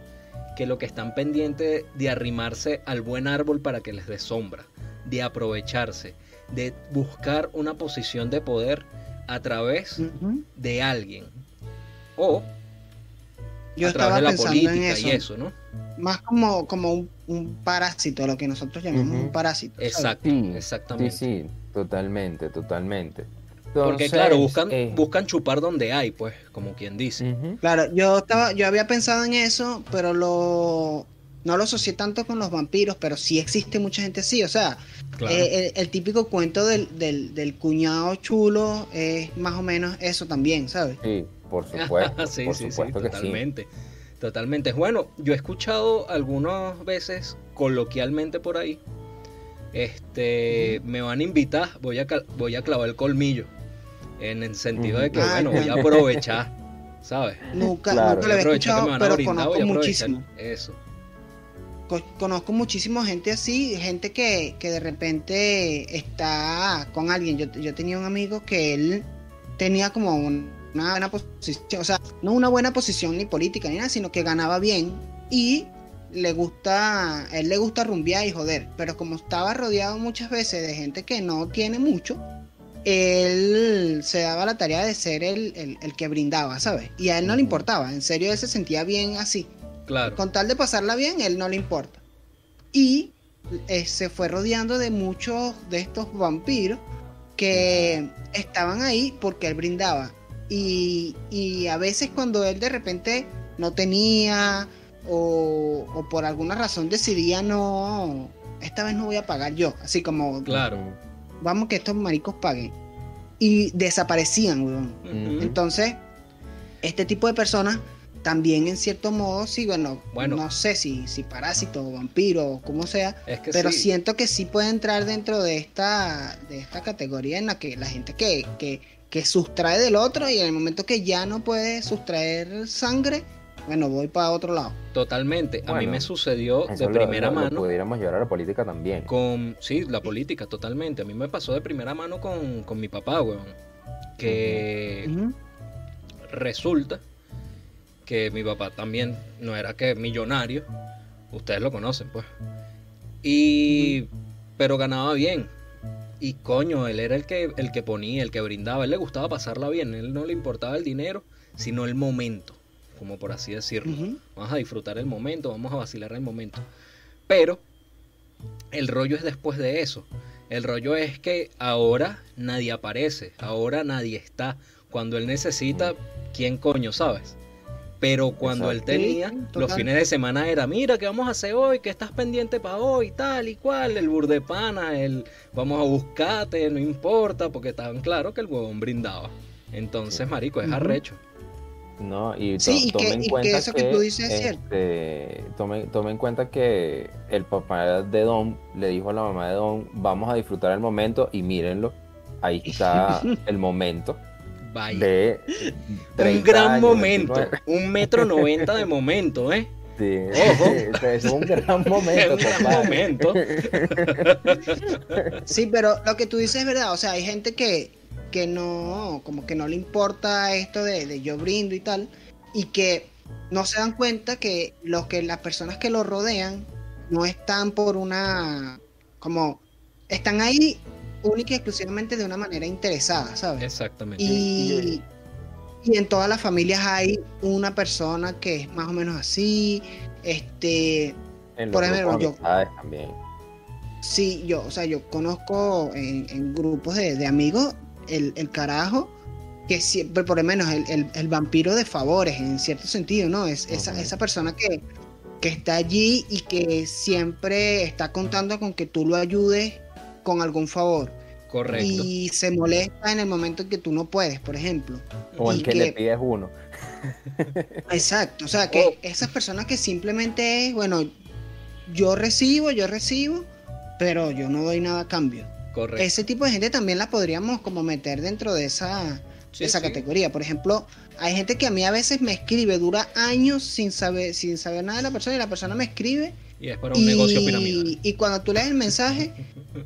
que lo que están pendientes de arrimarse al buen árbol para que les dé sombra, de aprovecharse, de buscar una posición de poder a través de alguien o Yo a través de la política y eso, ¿no? Más como, como un un parásito, lo que nosotros llamamos un parásito. Exacto, exactamente. Sí, sí, totalmente, totalmente. Porque claro, buscan, eh, buscan chupar donde hay, pues, como quien dice. Claro, yo estaba, yo había pensado en eso, pero lo no lo asocié tanto con los vampiros, pero sí existe mucha gente así. O sea, eh, el, típico cuento del, del, cuñado chulo es más o menos eso también, ¿sabes? Sí, por supuesto. sí, por supuesto que totalmente. Totalmente. Bueno, yo he escuchado algunas veces coloquialmente por ahí. Este, me van a invitar, voy a, voy a clavar el colmillo. En el sentido de que, bueno, voy a aprovechar, ¿sabes? Nunca, nunca lo he escuchado, pero conozco muchísimo. Eso. Conozco muchísima gente así, gente que, que de repente está con alguien. Yo, yo tenía un amigo que él tenía como un una buena posición, o sea, no una buena posición ni política ni nada, sino que ganaba bien y le gusta, él le gusta rumbear y joder, pero como estaba rodeado muchas veces de gente que no tiene mucho, él se daba la tarea de ser el, que brindaba, ¿sabes? Y a él no le importaba, en serio él se sentía bien así. Claro. Con tal de pasarla bien, él no le importa. Y eh, se fue rodeando de muchos de estos vampiros que estaban ahí porque él brindaba Y, y a veces cuando él de repente no tenía o, o, por alguna razón decidía no, esta vez no voy a pagar yo, así como, claro, vamos que estos maricos paguen. Y desaparecían, weón. Entonces, este tipo de personas también en cierto modo, sí, bueno, bueno no sé si, si parásito o vampiro o como sea, pero siento que sí puede entrar dentro de esta, de esta categoría en la que la gente que, que, que sustrae del otro y en el momento que ya no puede sustraer sangre, bueno, voy para otro lado. Totalmente. a mí me sucedió de primera mano. pudiéramos llevar a la política también. Con, sí, la política, totalmente. A mí me pasó de primera mano con, mi papá, weón. Que resulta que mi papá también no era que millonario. Ustedes lo conocen, pues. Y. Pero ganaba bien. Y coño, él era el que, el que ponía, el que brindaba. Él le gustaba pasarla bien. Él no le importaba el dinero, sino el momento como por así decirlo. Vamos a disfrutar el momento, vamos a vacilar el momento. Pero el rollo es después de eso. El rollo es que ahora nadie aparece, ahora nadie está. Cuando él necesita, ¿quién coño sabes? Pero cuando él tenía, los fines de semana era, mira, ¿qué vamos a hacer hoy? ¿Qué estás pendiente para hoy? Tal y cual, el burdepana, el vamos a buscarte, no importa, porque estaban claro que el huevón brindaba. Entonces, marico, es arrecho. No, y, sí, y, que, en cuenta eso que, tú dices es cierto. Este, tome, en cuenta que el papá de Don le dijo a la mamá de Don, vamos a disfrutar el momento y mírenlo, ahí está el momento. Vaya. De un gran momento, un metro noventa de momento, ¿eh? Sí, es un gran momento. es un gran momento. sí, pero lo que tú dices es verdad, o sea, hay gente que que no, como que no le importa esto de, yo brindo y tal, y que no se dan cuenta que los que las personas que lo rodean no están por una, como, están ahí única y exclusivamente de una manera interesada, ¿sabes? Exactamente. Y, y en todas las familias hay una persona que es más o menos así, este, por ejemplo, yo... También. Sí, yo, o sea, yo conozco en, grupos de, de amigos el, carajo que siempre, por lo menos el, vampiro de favores, en cierto sentido, ¿no? Es esa, esa persona que, que está allí y que siempre está contando con que tú lo ayudes con algún favor. Correcto. Y se molesta en el momento en que tú no puedes, por ejemplo. O en que, le pides uno. Exacto, o sea, que esas personas que simplemente es, bueno, yo recibo, yo recibo, pero yo no doy nada a cambio. Ese tipo de gente también la podríamos como meter dentro de esa, esa categoría. Por ejemplo, hay gente que a mí a veces me escribe, dura años sin saber, sin saber nada de la persona y la persona me escribe. Y es para un negocio piramidal. Y cuando tú lees el mensaje,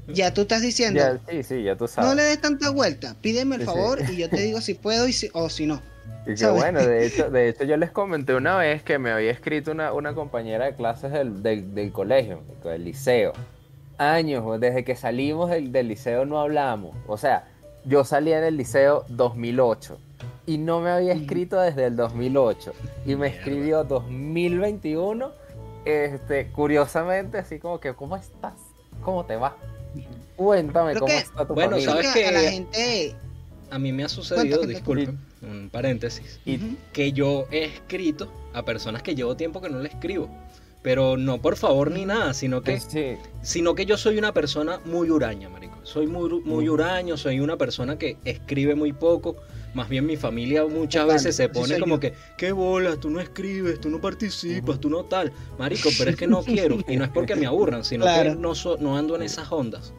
ya tú estás diciendo, sí, sí, ya tú sabes. no le des tanta vuelta, pídeme el favor y yo te digo si puedo y o si no. Y que bueno, de hecho, de hecho yo les comenté una vez que me había escrito una, una compañera de clases del, del, del colegio, del liceo años, desde que salimos del, liceo no hablamos. O sea, yo salí en el liceo 2008 y no me había escrito desde el 2008 y me escribió 2021 este curiosamente así como que ¿cómo estás? ¿Cómo te va? Cuéntame cómo está tu Bueno, sabes que a la gente a mí me ha sucedido, disculpen, un paréntesis, que yo he escrito a personas que llevo tiempo que no le escribo pero no por favor ni nada, sino que, sino que yo soy una persona muy huraña, marico. Soy muy, muy huraño, soy una persona que escribe muy poco. Más bien mi familia muchas veces se pone como que, qué bola, tú no escribes, tú no participas, tú no tal. Marico, pero es que no quiero. Y no es porque me aburran, sino que no, no ando en esas ondas.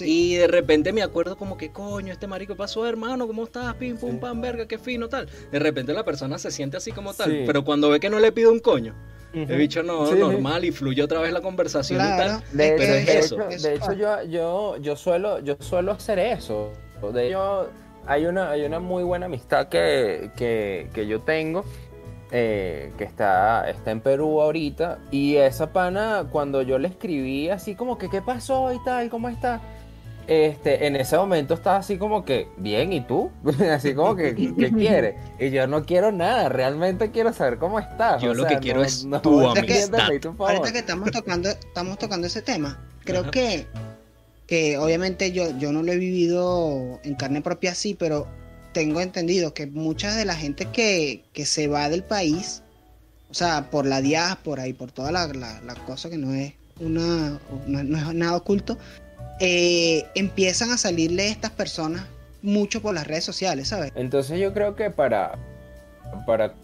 Y de repente me acuerdo como que, coño, este marico pasó, hermano, ¿cómo estás? Pim, pum, pam, verga, qué fino, tal. De repente la persona se siente así como tal. Pero cuando ve que no le pido un coño, He dicho no, normal y fluye otra vez la conversación y tal. De, hecho, de hecho yo, yo, yo, suelo, yo suelo hacer eso. De hecho, hay una, hay una muy buena amistad que, que, que yo tengo. Eh, que está, está en Perú ahorita. Y esa pana, cuando yo le escribí así como que, ¿qué pasó y tal? ¿Cómo está? Este, en ese momento estaba así como que, bien, ¿y tú? así como que, ¿qué quieres? Y yo no quiero nada, realmente quiero saber cómo estás. Yo lo que quiero es tu amistad. ahorita que estamos tocando, estamos tocando ese tema, creo que, que obviamente yo, yo no lo he vivido en carne propia así, pero tengo entendido que mucha de la gente que, se va del país, o sea, por la diáspora y por toda la, la, cosa que no es una no, es nada oculto, eh, empiezan a salirle estas personas mucho por las redes sociales, ¿sabes? Entonces yo creo que para, para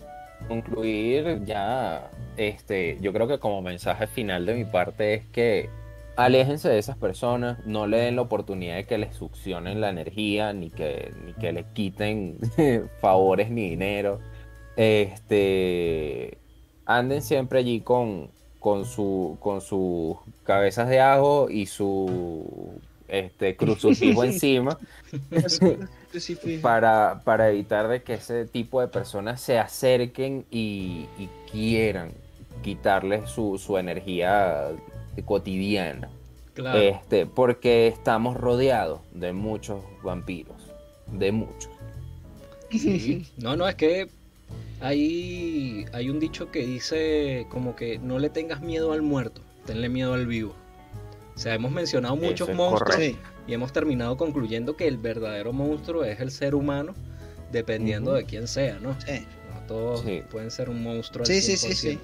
concluir ya, este, yo creo que como mensaje final de mi parte es que aléjense de esas personas, no le den la oportunidad de que les succionen la energía, ni que, ni que les quiten favores ni dinero. Este, anden siempre allí con, con, su, con sus cabezas de ajo y su este, crucifijo encima para, para evitar de que ese tipo de personas se acerquen y, quieran quitarles su, su energía cotidiana. Este, porque estamos rodeados de muchos vampiros. De muchos. No, no, es que hay, hay un dicho que dice como que no le tengas miedo al muerto, tenle miedo al vivo. O sea, hemos mencionado muchos monstruos y hemos terminado concluyendo que el verdadero monstruo es el ser humano, dependiendo de quién sea, ¿no? No todos pueden ser un monstruo. Al sí, sí, sí, sí.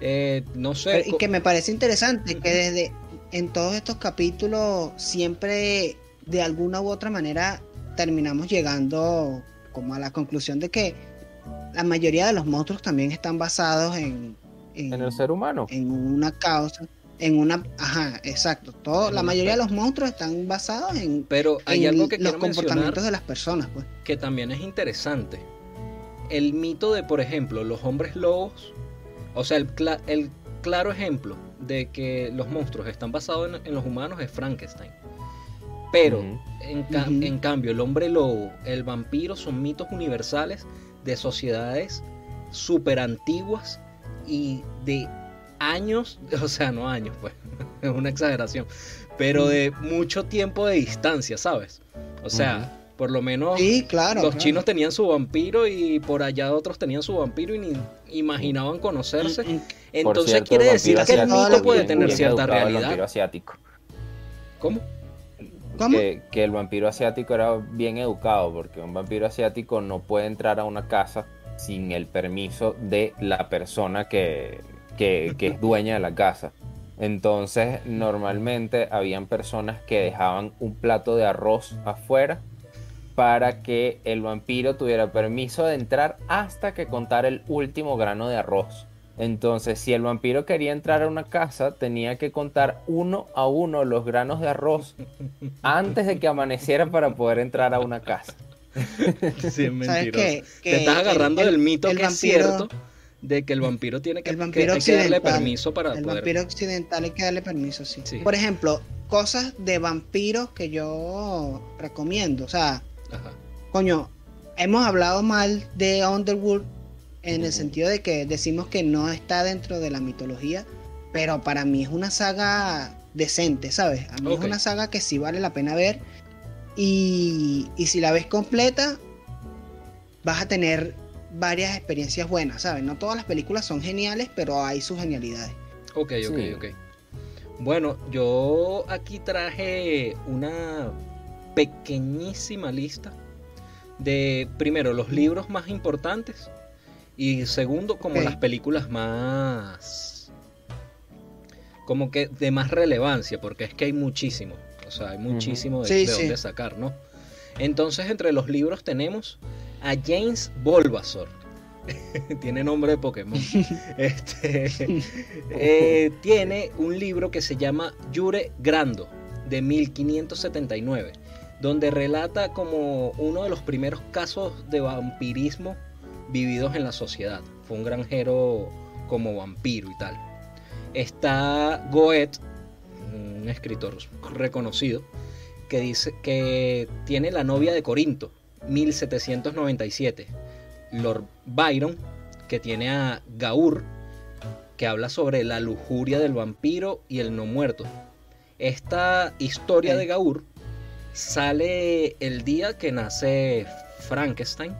Eh, no sé. y que me parece interesante que desde en todos estos capítulos siempre de alguna u otra manera terminamos llegando como a la conclusión de que la mayoría de los monstruos también están basados en, en, el ser humano. En una causa, en una, ajá, exacto. Todo, la mayoría de los monstruos están basados en, Pero hay algo que los comportamientos de las personas, pues. Que también es interesante. El mito de, por ejemplo, los hombres lobos o sea, el, el claro ejemplo de que los monstruos están basados en, los humanos es Frankenstein. Pero, en, cambio, el hombre lobo, el vampiro son mitos universales de sociedades súper antiguas y de años, o sea, no años, pues, es una exageración, pero de mucho tiempo de distancia, ¿sabes? O sea, por lo menos claro, los chinos tenían su vampiro y por allá otros tenían su vampiro y ni imaginaban conocerse. Mm, mm. Entonces quiere decir que el mito puede tener cierta realidad. asiático. ¿Cómo? Que, el vampiro asiático era bien educado, porque un vampiro asiático no puede entrar a una casa sin el permiso de la persona que, que es dueña de la casa. Entonces, normalmente habían personas que dejaban un plato de arroz afuera para que el vampiro tuviera permiso de entrar hasta que contara el último grano de arroz. Entonces, si el vampiro quería entrar a una casa, tenía que contar uno a uno los granos de arroz antes de que amaneciera para poder entrar a una casa. Sí, es mentiroso. Te estás agarrando del mito que es cierto de que el vampiro tiene que, el vampiro darle permiso para el vampiro occidental hay que darle permiso sí. por ejemplo cosas de vampiros que yo recomiendo o sea Coño, hemos hablado mal de Underworld en el sentido de que decimos que no está dentro de la mitología, pero para mí es una saga decente, ¿sabes? A mí es una saga que sí vale la pena ver y, si la ves completa vas a tener varias experiencias buenas, ¿sabes? No todas las películas son geniales, pero hay sus genialidades. Ok, ok, ok. Bueno, yo aquí traje una pequeñísima lista de, primero, los libros más importantes y segundo, como las películas más... como que de más relevancia, porque es que hay muchísimo, o sea, hay muchísimo de, dónde sacar, ¿no? Entonces, entre los libros tenemos a James Bulbasaur. tiene nombre de Pokémon. este, eh, tiene un libro que se llama Jure Grando, de 1579 donde relata como uno de los primeros casos de vampirismo vividos en la sociedad. Fue un granjero como vampiro y tal. Está Goethe, un escritor reconocido, que dice que tiene la novia de Corinto, 1797. Lord Byron, que tiene a Gaur, que habla sobre la lujuria del vampiro y el no muerto. Esta historia de Gaur sale el día que nace Frankenstein,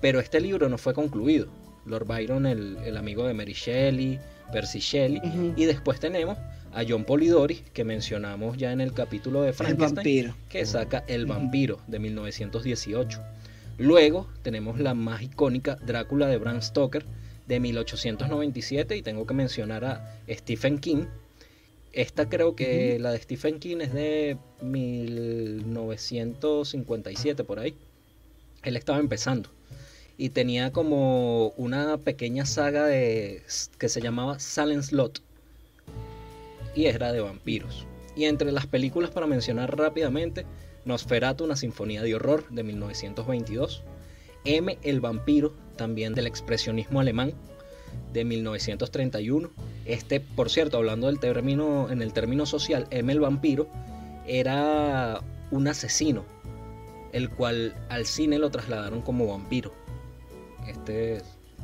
pero este libro no fue concluido. Lord Byron, el, amigo de Mary Shelley, Percy Shelley, y después tenemos a John Polidori, que mencionamos ya en el capítulo de Frankenstein, que saca El vampiro de 1918, Luego tenemos la más icónica Drácula de Bram Stoker de 1897 y tengo que mencionar a Stephen King. Esta creo que la de Stephen King es de 1957 por ahí. Él estaba empezando y tenía como una pequeña saga de, que se llamaba Silent Slot y era de vampiros. Y entre las películas para mencionar rápidamente, Nosferatu, una sinfonía de horror de 1922, M, el vampiro, también del expresionismo alemán de 1931. Este, por cierto, hablando del término, en el término social, M, el vampiro, era un asesino, el cual al cine lo trasladaron como vampiro este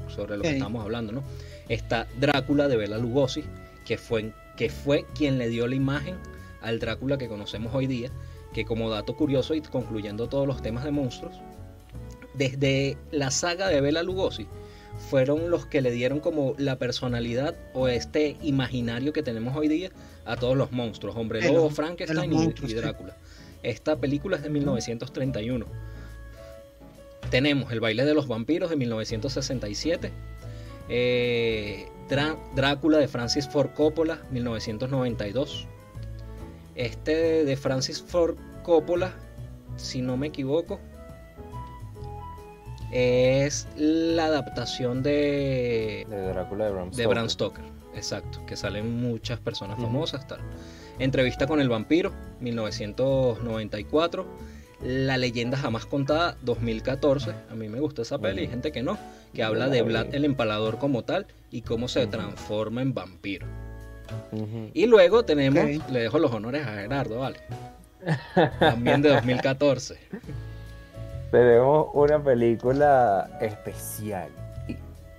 sobre lo que estamos hablando, ¿no? Está Drácula de Bela Lugosi, que fue, que fue quien le dio la imagen al Drácula que conocemos hoy día, que como dato curioso y concluyendo todos los temas de monstruos, desde la saga de Bela Lugosi fueron los que le dieron como la personalidad o este imaginario que tenemos hoy día a todos los monstruos, Hombre Lobo, Frankenstein y, Drácula. Esta película es de 1931 tenemos El baile de los vampiros de 1967, eh, Drácula de Francis Ford Coppola 1992. Este de Francis Ford Coppola, si no me equivoco, es la adaptación de, Drácula de Bram, Stoker. Exacto, que salen muchas personas famosas. Tal. Entrevista con el vampiro, 1994. La leyenda jamás contada, 2014. A mí me gusta esa peli, hay gente que no, que habla de Vlad el empalador como tal y cómo se transforma en vampiro. Y luego tenemos, le dejo los honores a Gerardo, ¿vale? También de 2014. Tenemos una película especial.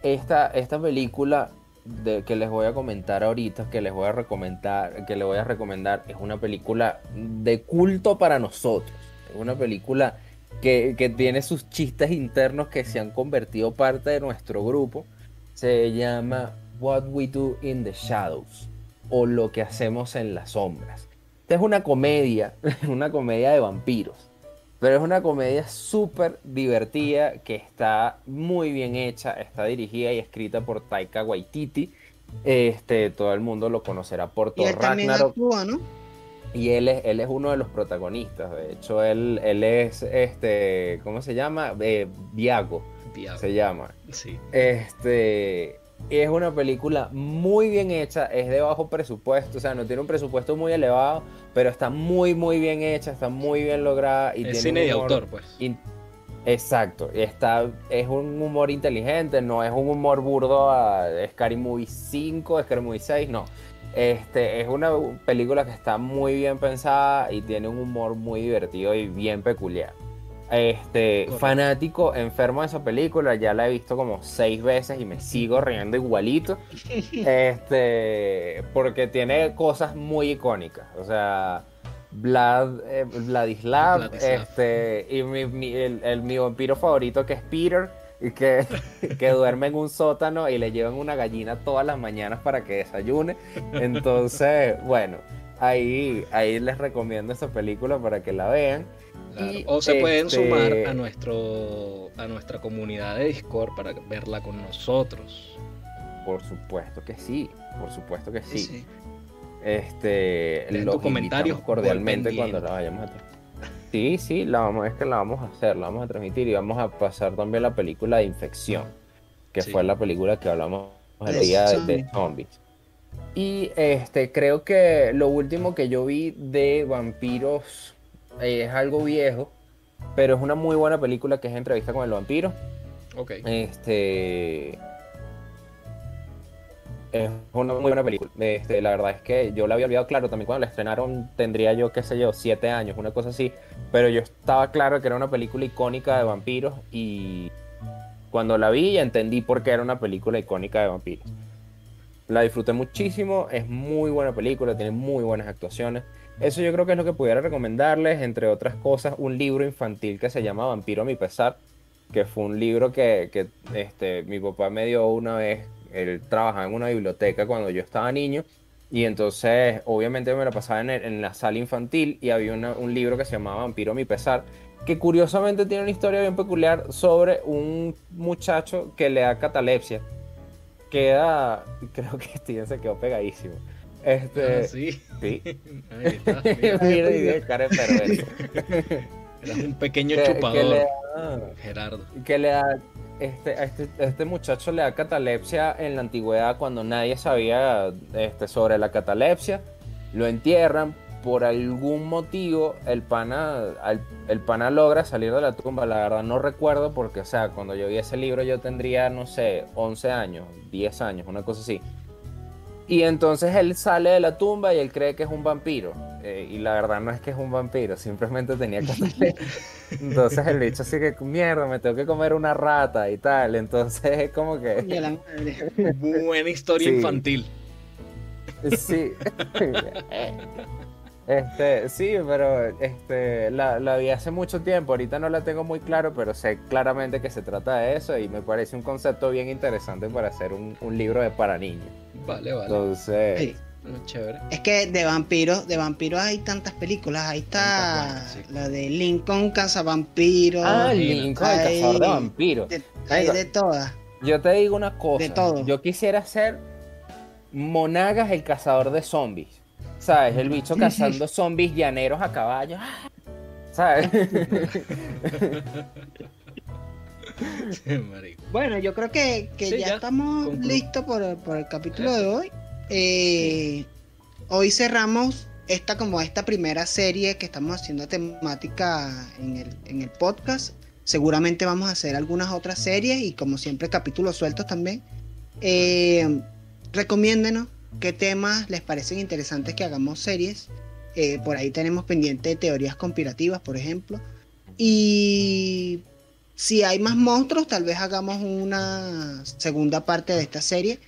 Esta, esta película de, que les voy a comentar ahorita, que les voy a recomendar, que les voy a recomendar, es una película de culto para nosotros una película que, tiene sus chistes internos que se han convertido parte de nuestro grupo. Se llama What We Do in the Shadows o Lo que hacemos en las sombras. Esta es una comedia, una comedia de vampiros. Pero es una comedia súper divertida que está muy bien hecha, está dirigida y escrita por Taika Waititi. Este, todo el mundo lo conocerá por Thor Ragnarok. ¿no? Y él es, él es uno de los protagonistas. De hecho, él, él es, este, ¿cómo se llama? Eh, Viago. Se llama. Sí. Este, es una película muy bien hecha, es de bajo presupuesto, o sea, no tiene un presupuesto muy elevado, pero está muy, muy bien hecha, está muy bien lograda. Y es cine de autor, pues. Exacto, está, es un humor inteligente, no es un humor burdo a Scary Movie 5, Scary Movie 6, no. Este, es una película que está muy bien pensada y tiene un humor muy divertido y bien peculiar. Este, fanático, enfermo de esa película, ya la he visto como seis veces y me sigo riendo igualito. Este, porque tiene cosas muy icónicas. O sea, Vlad, eh, Vladislav, este, y mi, el, mi vampiro favorito que es Peter que, que duerme en un sótano y le llevan una gallina todas las mañanas para que desayune. Entonces, bueno, ahí, ahí les recomiendo esa película para que la vean. o se pueden este, sumar a nuestro a nuestra comunidad de Discord para verla con nosotros. Por supuesto que sí, por supuesto que sí. Este, los comentarios cordialmente cuando la vayamos a. Sí, sí, la vamos, es que la vamos a hacer, la vamos a transmitir y vamos a pasar también la película de Infección, que fue la película que hablamos el día de, zombies. Y este, creo que lo último que yo vi de vampiros eh, es algo viejo, pero es una muy buena película que es Entrevista con el vampiro. Ok. Este es una muy buena película. Este, la verdad es que yo la había olvidado, claro, también cuando la estrenaron tendría yo, qué sé yo, siete años, una cosa así. Pero yo estaba claro que era una película icónica de vampiros y cuando la vi ya entendí por qué era una película icónica de vampiros. La disfruté muchísimo, es muy buena película, tiene muy buenas actuaciones. Eso yo creo que es lo que pudiera recomendarles, entre otras cosas, un libro infantil que se llama Vampiro a mi pesar, que fue un libro que, que este, mi papá me dio una vez él trabajaba en una biblioteca cuando yo estaba niño Y entonces, obviamente me lo pasaba en, la sala infantil y había un libro que se llamaba Vampiro mi pesar, que curiosamente tiene una historia bien peculiar sobre un muchacho que le da catalepsia. Queda, creo que Steven se quedó pegadísimo. Este, ah, sí. Sí. mira, y cara perverso. Era un pequeño chupador. Gerardo. Que le da este, este, este, muchacho le da catalepsia en la antigüedad cuando nadie sabía este, sobre la catalepsia. Lo entierran. Por algún motivo el pana, el pana logra salir de la tumba. La verdad no recuerdo porque, o sea, cuando yo vi ese libro yo tendría, no sé, 11 años, 10 años, una cosa así. Y entonces él sale de la tumba y él cree que es un vampiro. Eh, y la verdad no es que es un vampiro, simplemente tenía que Entonces el bicho así que, mierda, me tengo que comer una rata y tal. Entonces es como que... Buena historia infantil. Sí. Este, sí, pero este, la, la, vi hace mucho tiempo, ahorita no la tengo muy claro, pero sé claramente que se trata de eso y me parece un concepto bien interesante para hacer un, un libro de para niños. Vale, vale. Entonces, chévere. Es que de vampiros, de vampiros hay tantas películas. Ahí está la de Lincoln Cazavampiros. Ah, Lincoln, el cazador de vampiros. hay de todas. Yo te digo una cosa. De todo. Yo quisiera ser Monagas el cazador de zombies. ¿Sabes? El bicho cazando zombies llaneros a caballo. ¿Sabes? bueno, yo creo que, ya, estamos listos por, el capítulo de hoy. Eh, hoy cerramos esta como esta primera serie que estamos haciendo temática en el, en el podcast. Seguramente vamos a hacer algunas otras series y como siempre capítulos sueltos también. Eh, recomiéndenos qué temas les parecen interesantes que hagamos series. Eh, por ahí tenemos pendiente teorías conspirativas, por ejemplo. Y si hay más monstruos, tal vez hagamos una segunda parte de esta serie.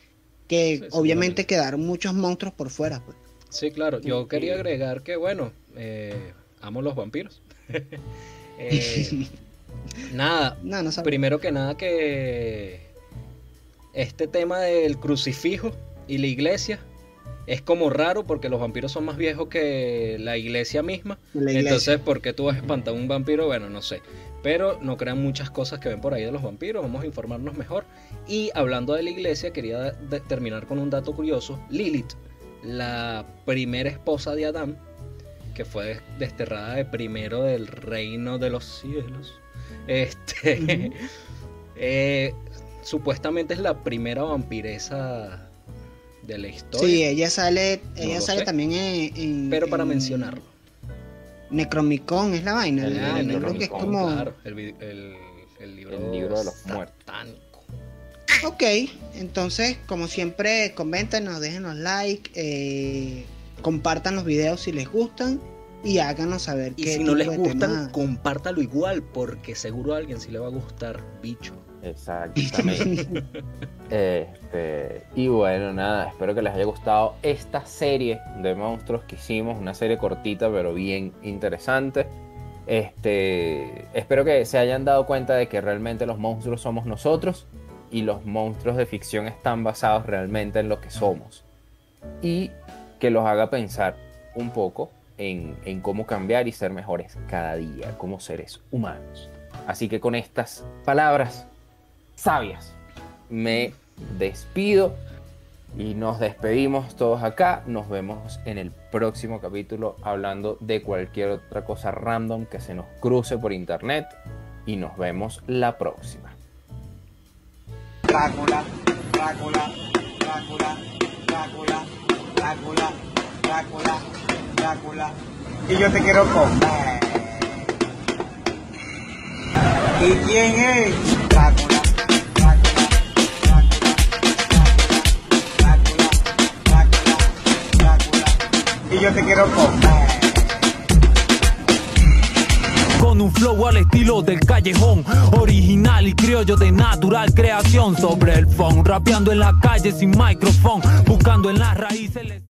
Que obviamente quedaron muchos monstruos por fuera. Pues. Sí, claro. Yo quería agregar que, bueno, eh, amo los vampiros. Eh, nada, primero que nada que este tema del crucifijo y la iglesia es como raro porque los vampiros son más viejos que la iglesia misma. Entonces, ¿por qué tú vas a espantar a un vampiro? Bueno, no sé. Pero no crean muchas cosas que ven por ahí de los vampiros. Vamos a informarnos mejor. Y hablando de la iglesia, quería terminar con un dato curioso. Lilith, la primera esposa de Adán, que fue desterrada de primero del reino de los cielos, este, eh, supuestamente es la primera vampiresa de la historia. Sí, ella sale, ella sale también en, Pero para mencionarlo. Necromicon es la vaina. El, el, libro que es como... el, libro, de los muertos. Ok, entonces, como siempre, coméntenos, déjenos like, eh, compartan los videos si les gustan y háganos saber y si no les gustan, compártalo igual, porque seguro a alguien sí le va a gustar, bicho. Exactamente. este, y bueno, nada, espero que les haya gustado esta serie de monstruos que hicimos, una serie cortita pero bien interesante. Este, espero que se hayan dado cuenta de que realmente los monstruos somos nosotros y los monstruos de ficción están basados realmente en lo que somos. Y que los haga pensar un poco en, en cómo cambiar y ser mejores cada día como seres humanos. Así que con estas palabras sabias. Me despido y nos despedimos todos acá. Nos vemos en el próximo capítulo hablando de cualquier otra cosa random que se nos cruce por internet. Y nos vemos la próxima. Drácula, Drácula, Drácula, Drácula, Drácula, Drácula, Drácula. Y yo te quiero comer. ¿Y quién es? Drácula. Yo te quiero comer. Con un flow al estilo del callejón, original y criollo de natural creación. Sobre el phone, rapeando en la calle sin micrófono, buscando en las raíces.